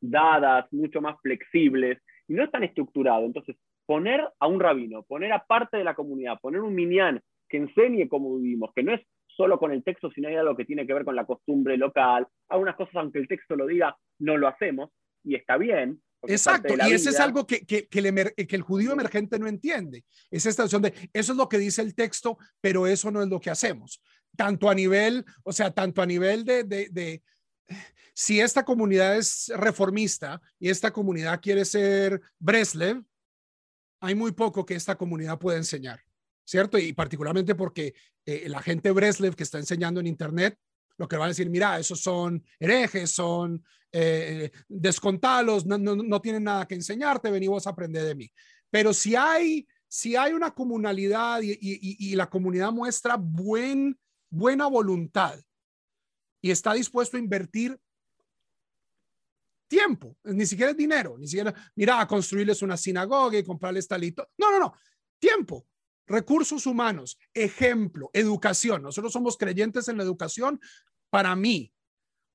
dadas, mucho más flexibles, y no es tan estructurado. Entonces, poner a un rabino, poner a parte de la comunidad, poner un minyan que enseñe cómo vivimos, que no es solo con el texto, sino hay algo que tiene que ver con la costumbre local. Algunas cosas, aunque el texto lo diga, no lo hacemos y está bien. Exacto, y eso es algo que, que, que, el que, el judío emergente no entiende. Es esta de, eso es lo que dice el texto, pero eso no es lo que hacemos. Tanto a nivel, o sea, tanto a nivel de, de, de si esta comunidad es reformista y esta comunidad quiere ser Breslev, hay muy poco que esta comunidad puede enseñar, ¿cierto? Y particularmente porque eh, la gente Breslev que está enseñando en Internet, lo que van a decir, mira, esos son herejes, son eh, descontalos, no, no, tienen nada que enseñarte, venimos a aprender de mí. Pero si hay, si hay una comunalidad y, y, la comunidad muestra buen, buena voluntad y está dispuesto a invertir tiempo, ni siquiera es dinero, ni siquiera, mira, a construirles una sinagoga y comprarles talito. No, no, no, tiempo, recursos humanos, ejemplo, educación. Nosotros somos creyentes en la educación. Para mí,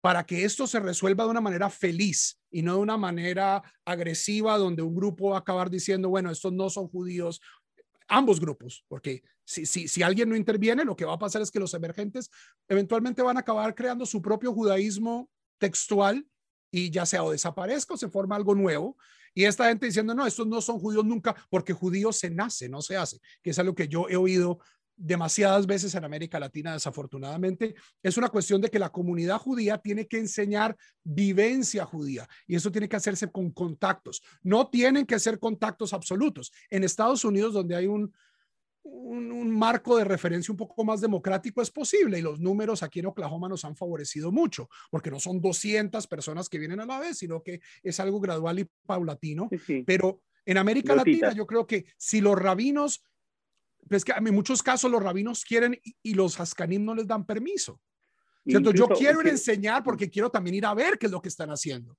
para que esto se resuelva de una manera feliz y no de una manera agresiva donde un grupo va a acabar diciendo, bueno, estos no son judíos, ambos grupos, porque si, si, si alguien no interviene, lo que va a pasar es que los emergentes eventualmente van a acabar creando su propio judaísmo textual y ya sea o desaparezca o se forma algo nuevo. Y esta gente diciendo, no, estos no son judíos nunca, porque judío se nace, no se hace, que es algo que yo he oído demasiadas veces en América Latina, desafortunadamente, es una cuestión de que la comunidad judía tiene que enseñar vivencia judía y eso tiene que hacerse con contactos. No tienen que ser contactos absolutos. En Estados Unidos, donde hay un, un, marco de referencia un poco más democrático, es posible y los números aquí en Oklahoma nos han favorecido mucho, porque no son 200 personas que vienen a la vez, sino que es algo gradual y paulatino. Pero en América Latina, yo creo que si los rabinos es que en muchos casos los rabinos quieren y, los Haskanim no les dan permiso. ¿Cierto? Yo quiero ir a enseñar porque quiero también ir a ver qué es lo que están haciendo.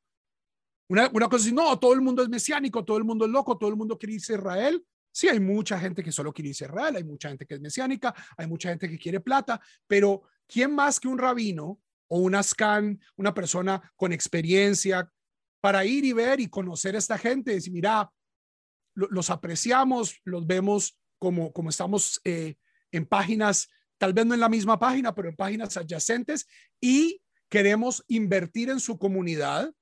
Una, una cosa es, no, todo el mundo es mesiánico, todo el mundo es loco, todo el mundo quiere irse a Israel. Sí, hay mucha gente que solo quiere Israel, hay mucha gente que es mesiánica, hay mucha gente que quiere plata, pero ¿quién más que un rabino o un ascan, una persona con experiencia para ir y ver y conocer a esta gente? Decir, mira, los apreciamos, los vemos como, como estamos eh, en páginas, tal vez no en la misma página, pero en páginas adyacentes y queremos invertir en su comunidad.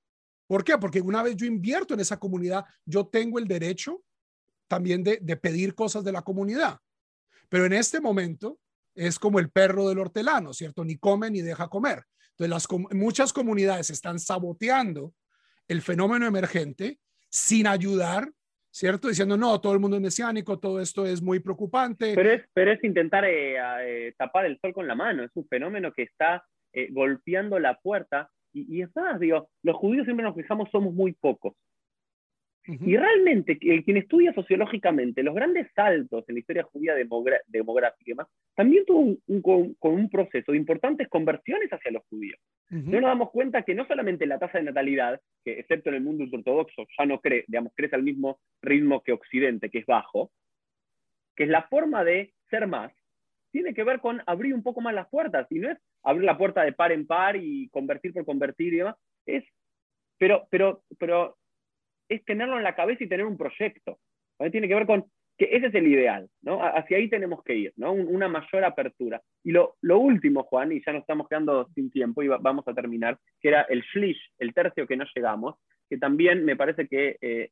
¿Por qué? Porque una vez yo invierto en esa comunidad, yo tengo el derecho también de, de pedir cosas de la comunidad. Pero en este momento es como el perro del hortelano, ¿cierto? Ni come ni deja comer. Entonces, las, muchas comunidades están saboteando el fenómeno emergente sin ayudar ¿cierto? Diciendo, no, todo el mundo es mesiánico, todo esto es muy preocupante. Pero es, pero es intentar eh, eh, tapar el sol con la mano, es un fenómeno que está eh, golpeando la puerta. Y, y, es más, digo, los judíos siempre nos fijamos, somos muy pocos. Y realmente, quien estudia sociológicamente los grandes saltos en la historia judía demográfica y demás, también tuvo un, con, un proceso de importantes conversiones hacia los judíos. No nos damos cuenta que no solamente la tasa de natalidad, que excepto en el mundo ortodoxo ya no cree, digamos, crece al mismo ritmo que Occidente, que es bajo, que es la forma de ser más, tiene que ver con abrir un poco más las puertas, y no es abrir la puerta de par en par y convertir por convertir y demás, es, pero, pero, pero es tenerlo en la cabeza y tener un proyecto. Tiene que ver con que ese es el ideal, ¿no? Hacia ahí tenemos que ir, ¿no? Una mayor apertura. Y lo, lo último, Juan, y ya nos estamos quedando sin tiempo y vamos a terminar, que era el shlish, el tercio que no llegamos, que también me parece que eh,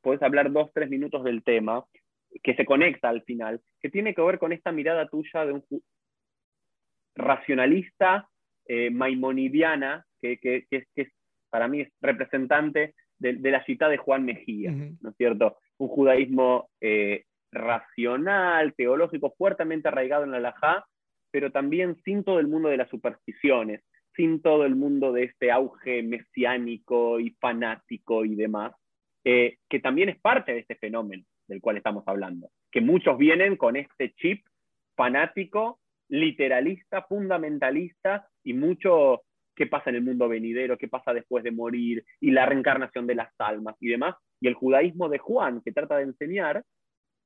podés hablar dos, tres minutos del tema, que se conecta al final, que tiene que ver con esta mirada tuya de un racionalista eh, maimonidiana, que, que, que, para mí es representante de, la cita de Juan Mejía, ¿no es cierto? Un judaísmo eh, racional, teológico, fuertemente arraigado en la halajá, pero también sin todo el mundo de las supersticiones, sin todo el mundo de este auge mesiánico y fanático y demás, eh, que también es parte de este fenómeno del cual estamos hablando, que muchos vienen con este chip fanático, literalista, fundamentalista y mucho qué pasa en el mundo venidero, qué pasa después de morir y la reencarnación de las almas y demás. Y el judaísmo de Juan, que trata de enseñar,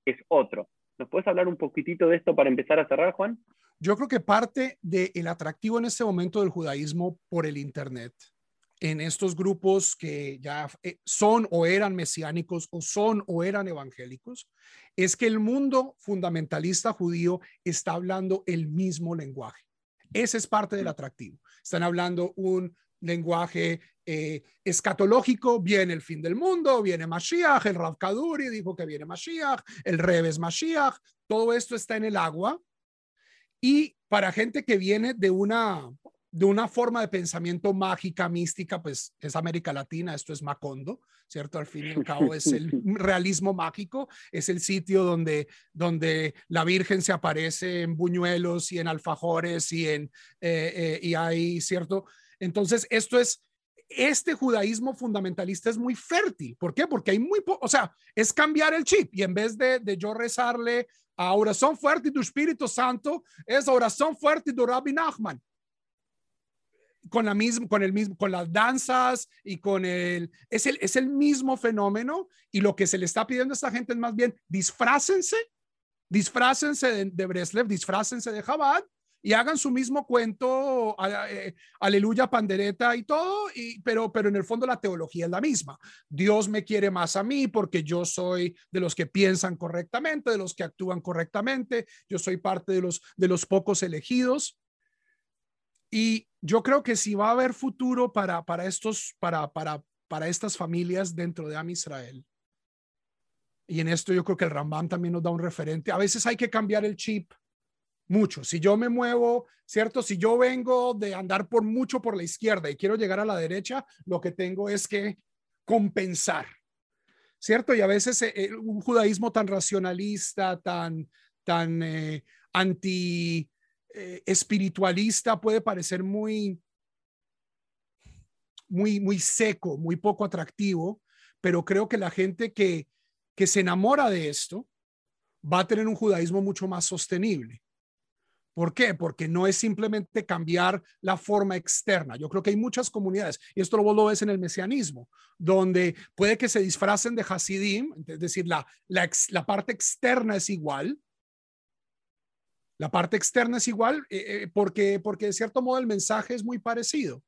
es otro. ¿Nos puedes hablar un poquitito de esto para empezar a cerrar, Juan? Yo creo que parte del atractivo en este momento del judaísmo por el Internet, en estos grupos que ya eh, son o eran mesiánicos o son o eran evangélicos, es que el mundo fundamentalista judío está hablando el mismo lenguaje. Ese es parte del atractivo. Están hablando un lenguaje eh, escatológico, viene el fin del mundo, viene Mashiach, el Rav Kaduri dijo que viene Mashiach, el Reves Mashiach, todo esto está en el agua. Y para gente que viene de una, de una forma de pensamiento mágica, mística, pues es América Latina, esto es Macondo, ¿cierto? Al fin y al cabo es el realismo mágico, es el sitio donde, donde la Virgen se aparece en buñuelos y en alfajores y, en, eh, eh, y hay, ¿cierto? Entonces, esto es, este judaísmo fundamentalista es muy fértil. ¿Por qué? Porque hay muy, o sea, es cambiar el chip y en vez de, de yo rezarle a oración fuerte del Espíritu Santo, es oración fuerte de Rabbi Nachman con la misma, con el mismo, con las danzas y con el, es el, es el mismo fenómeno y lo que se le está pidiendo a esta gente es más bien disfrácense, disfrácense de, Breslev, disfrácense de Chabad, y hagan su mismo cuento, eh, aleluya, pandereta y todo, pero, pero en el fondo la teología es la misma. Dios me quiere más a mí porque yo soy de los que piensan correctamente, de los que actúan correctamente, yo soy parte de los, de los pocos elegidos. Y yo creo que si va a haber futuro para, para, estos, para, para, para estas familias dentro de Am Israel, y en esto yo creo que el Rambam también nos da un referente. A veces hay que cambiar el chip mucho. Si yo me muevo, ¿cierto? Si yo vengo de andar por mucho por la izquierda y quiero llegar a la derecha, lo que tengo es que compensar, ¿cierto? Y a veces eh, eh, un judaísmo tan racionalista, tan, tan eh, anti espiritualista puede parecer muy, muy, muy seco, muy poco atractivo, pero creo que la gente que que se enamora de esto va a tener un judaísmo mucho más sostenible. ¿Por qué? Porque no es simplemente cambiar la forma externa. Yo creo que hay muchas comunidades, y esto lo ves en el mesianismo, donde puede que se disfracen de Hasidim, es decir, la, la, la parte externa es igual. La parte externa es igual eh, eh, porque, porque de cierto modo el mensaje es muy parecido.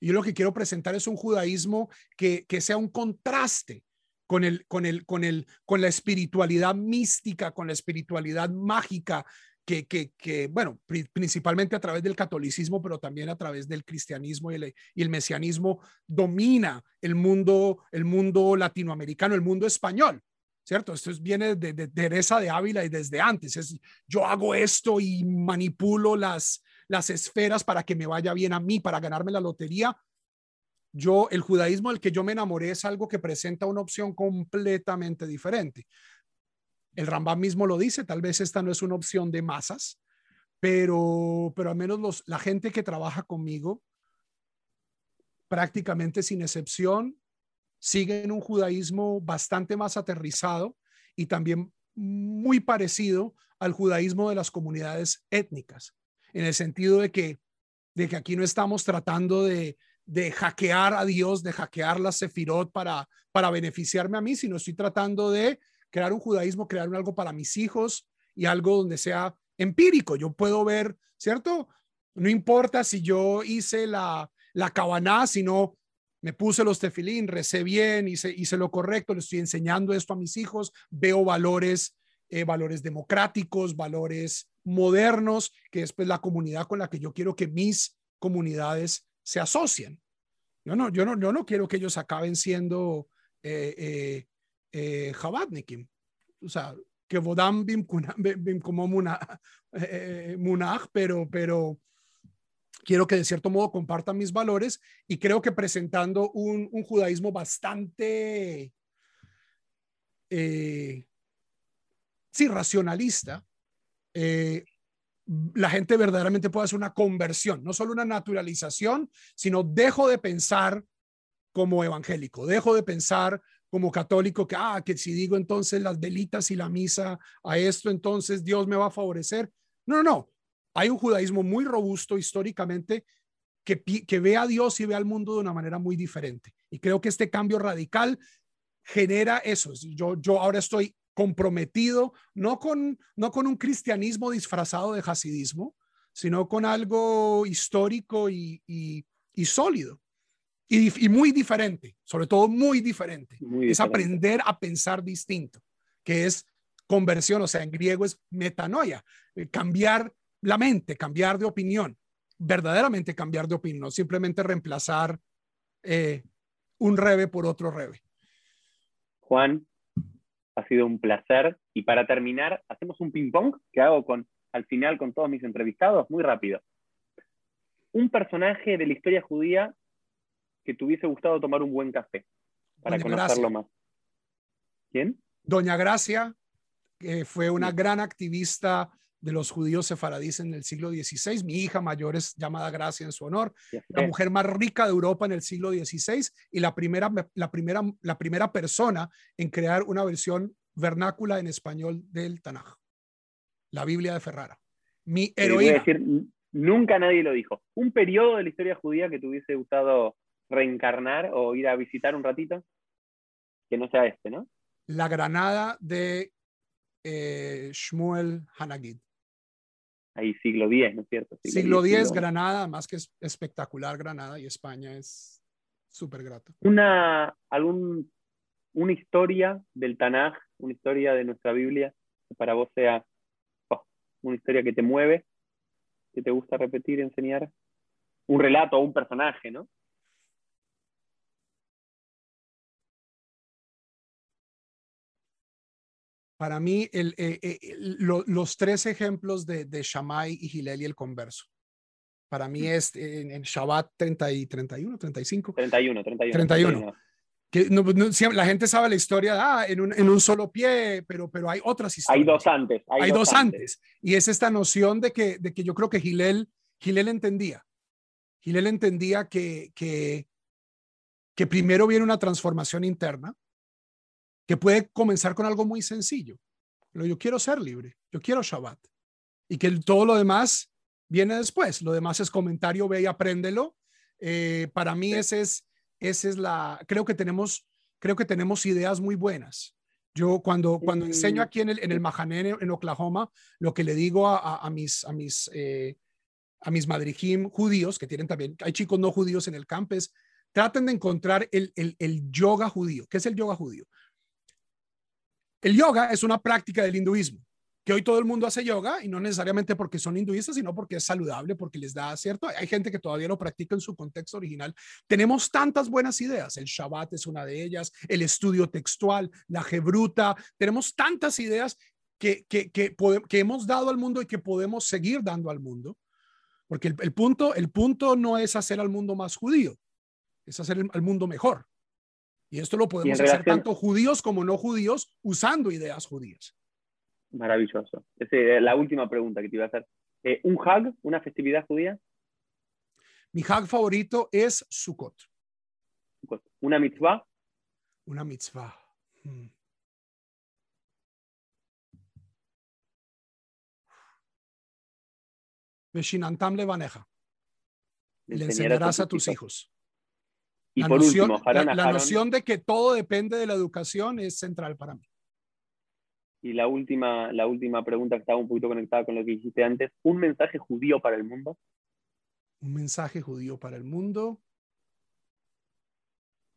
Y yo lo que quiero presentar es un judaísmo que, que sea un contraste con, el, con, el, con, el, con la espiritualidad mística, con la espiritualidad mágica, que, que, bueno, principalmente a través del catolicismo, pero también a través del cristianismo y el, y el mesianismo, domina el mundo, el mundo latinoamericano, el mundo español. ¿Cierto? Esto viene de, de, Teresa de Ávila y desde antes. Es, yo hago esto y manipulo las, las esferas para que me vaya bien a mí, para ganarme la lotería yo, el judaísmo del que yo me enamoré es algo que presenta una opción completamente diferente. El Rambam mismo lo dice, tal vez esta no es una opción de masas, pero, pero al menos los, la gente que trabaja conmigo, prácticamente sin excepción, siguen un judaísmo bastante más aterrizado y también muy parecido al judaísmo de las comunidades étnicas, en el sentido de que, de que aquí no estamos tratando de, de hackear a Dios, de hackear la Sefirot para, para beneficiarme a mí, sino estoy tratando de crear un judaísmo, crear algo para mis hijos y algo donde sea empírico. Yo puedo ver, ¿cierto? No importa si yo hice la, la cabaná, sino me puse los tefilín, recé bien, hice, hice lo correcto, le estoy enseñando esto a mis hijos, veo valores, eh, valores democráticos, valores modernos, que es pues la comunidad con la que yo quiero que mis comunidades se asocian. Yo no, yo no, yo no quiero que ellos acaben siendo eh, eh, eh O sea, que Vodam bim, como eh, munach, pero, pero quiero que de cierto modo compartan mis valores y creo que presentando un, un judaísmo bastante, sí, racionalista, la gente verdaderamente puede hacer una conversión, no solo una naturalización, sino dejo de pensar como evangélico, dejo de pensar como católico que, ah, que si digo entonces las velitas y la misa a esto, entonces Dios me va a favorecer. No, no, no. Hay un judaísmo muy robusto históricamente que, que ve a Dios y ve al mundo de una manera muy diferente. Y creo que este cambio radical genera eso. Yo, yo ahora estoy comprometido, no con, no con un cristianismo disfrazado de hasidismo, sino con algo histórico y, y, sólido. Y, y, muy diferente, sobre todo muy diferente. es aprender a pensar distinto, que es conversión, o sea, en griego es metanoia, eh, cambiar la mente, cambiar de opinión, verdaderamente cambiar de opinión, no simplemente reemplazar eh, un rebe por otro rebe. Juan, ha sido un placer. Y para terminar, hacemos un ping-pong que hago con, al final con todos mis entrevistados, muy rápido. Un personaje de la historia judía que te hubiese gustado tomar un buen café para conocerlo más. ¿Quién? Doña Gracia, que fue una gran activista de los judíos sefaradíes en el siglo XVI. Mi hija mayor es llamada Gracia en su honor. La mujer más rica de Europa en el siglo XVI y la primera, la primera, la primera persona en crear una versión vernácula en español del Tanaj, la Biblia de Ferrara. Mi heroína. decir, nunca nadie lo dijo. Un periodo de la historia judía que te hubiese gustado reencarnar o ir a visitar un ratito, que no sea este, ¿no? La Granada de eh, Shmuel Hanagid. Ahí siglo X, ¿no es cierto? Siglo, X, Granada, más que es espectacular Granada y España es súper grato. Una, algún, una historia del Tanaj, una historia de nuestra Biblia, que para vos sea oh, una historia que te mueve, que te gusta repetir, enseñar. Un relato o un personaje, ¿no? Para mí, el, eh, eh, los tres ejemplos de, de Shammai y Gilel y el converso. Para mí es en, en Shabbat 30 y 31, 35. 31, 31. 31. Que la gente sabe la historia ah, en, un, en, un, solo pie, pero, pero hay otras historias. Hay dos antes. Hay, dos, antes. Y es esta noción de que, de que yo creo que Gilel, Gilel entendía. Gilel entendía que, que, que primero viene una transformación interna que puede comenzar con algo muy sencillo. Pero yo quiero ser libre, yo quiero Shabbat. Y que todo lo demás viene después. Lo demás es comentario, ve y apréndelo. Eh, para mí ese es, ese es la, creo que tenemos, creo que tenemos ideas muy buenas. Yo cuando, cuando enseño aquí en el, en el Mahané, en Oklahoma, lo que le digo a, a, mis, a mis, eh, a mis madrijim judíos, que tienen también, hay chicos no judíos en el campus, traten de encontrar el, el, el yoga judío. ¿Qué es el yoga judío? El yoga es una práctica del hinduismo, que hoy todo el mundo hace yoga y no necesariamente porque son hinduistas, sino porque es saludable, porque les da cierto. Hay gente que todavía lo practica en su contexto original. Tenemos tantas buenas ideas. El Shabbat es una de ellas, el estudio textual, la Gebruta. Tenemos tantas ideas que, que, que, hemos dado al mundo y que podemos seguir dando al mundo. Porque el, punto, el punto no es hacer al mundo más judío, es hacer al mundo mejor. Y esto lo podemos hacer tanto judíos como no judíos usando ideas judías. Maravilloso. Esa es la última pregunta que te iba a hacer. Eh, ¿Un Hag, una festividad judía? Mi Hag favorito es Sukkot. ¿Una mitzvah? Una mitzvah. Hmm. Veshinantam levaneja. Le enseñarás a tus hijos. Y la por noción, último, la, noción de que todo depende de la educación es central para mí. Y la última, la última pregunta que estaba un poquito conectada con lo que dijiste antes, ¿un mensaje judío para el mundo? Un mensaje judío para el mundo.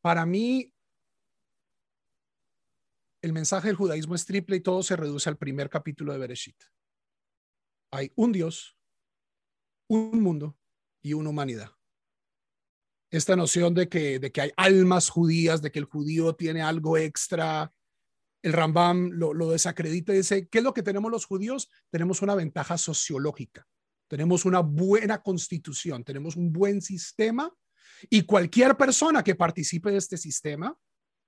Para mí, el mensaje del judaísmo es triple y todo se reduce al primer capítulo de Bereshit. Hay un Dios, un mundo y una humanidad esta noción de que, de que hay almas judías, de que el judío tiene algo extra. El Rambam lo, lo desacredita y dice, ¿qué es lo que tenemos los judíos? Tenemos una ventaja sociológica, tenemos una buena constitución, tenemos un buen sistema y cualquier persona que participe de este sistema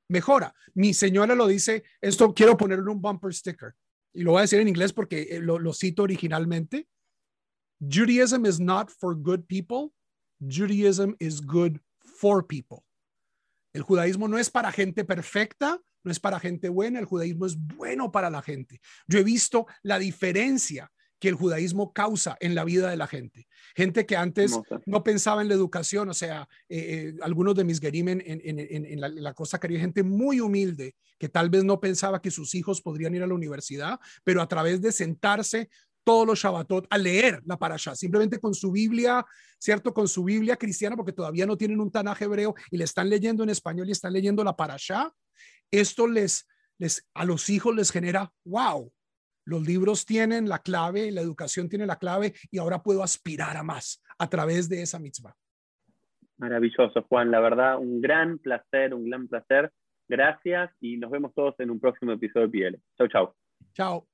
mejora. Mi señora lo dice, esto quiero ponerle un bumper sticker y lo voy a decir en inglés porque eh, lo, lo cito originalmente. Judaism is not for good people, Judaism is good for people. El judaísmo no es para gente perfecta, no es para gente buena, el judaísmo es bueno para la gente. Yo he visto la diferencia que el judaísmo causa en la vida de la gente. Gente que antes no, pensaba en la educación, o sea, eh, eh, algunos de mis gerimen en, la, la, Costa Caribe, gente muy humilde, que tal vez no pensaba que sus hijos podrían ir a la universidad, pero a través de sentarse todos los Shabbatot a leer la parasha, simplemente con su Biblia, ¿cierto? Con su Biblia cristiana, porque todavía no tienen un Tanaj hebreo y le están leyendo en español y están leyendo la parasha. Esto les, les, a los hijos les genera, wow, los libros tienen la clave, la educación tiene la clave y ahora puedo aspirar a más a través de esa mitzvah. Maravilloso, Juan. La verdad, un gran placer, un gran placer. Gracias y nos vemos todos en un próximo episodio de PL. Chau, chau. Chao.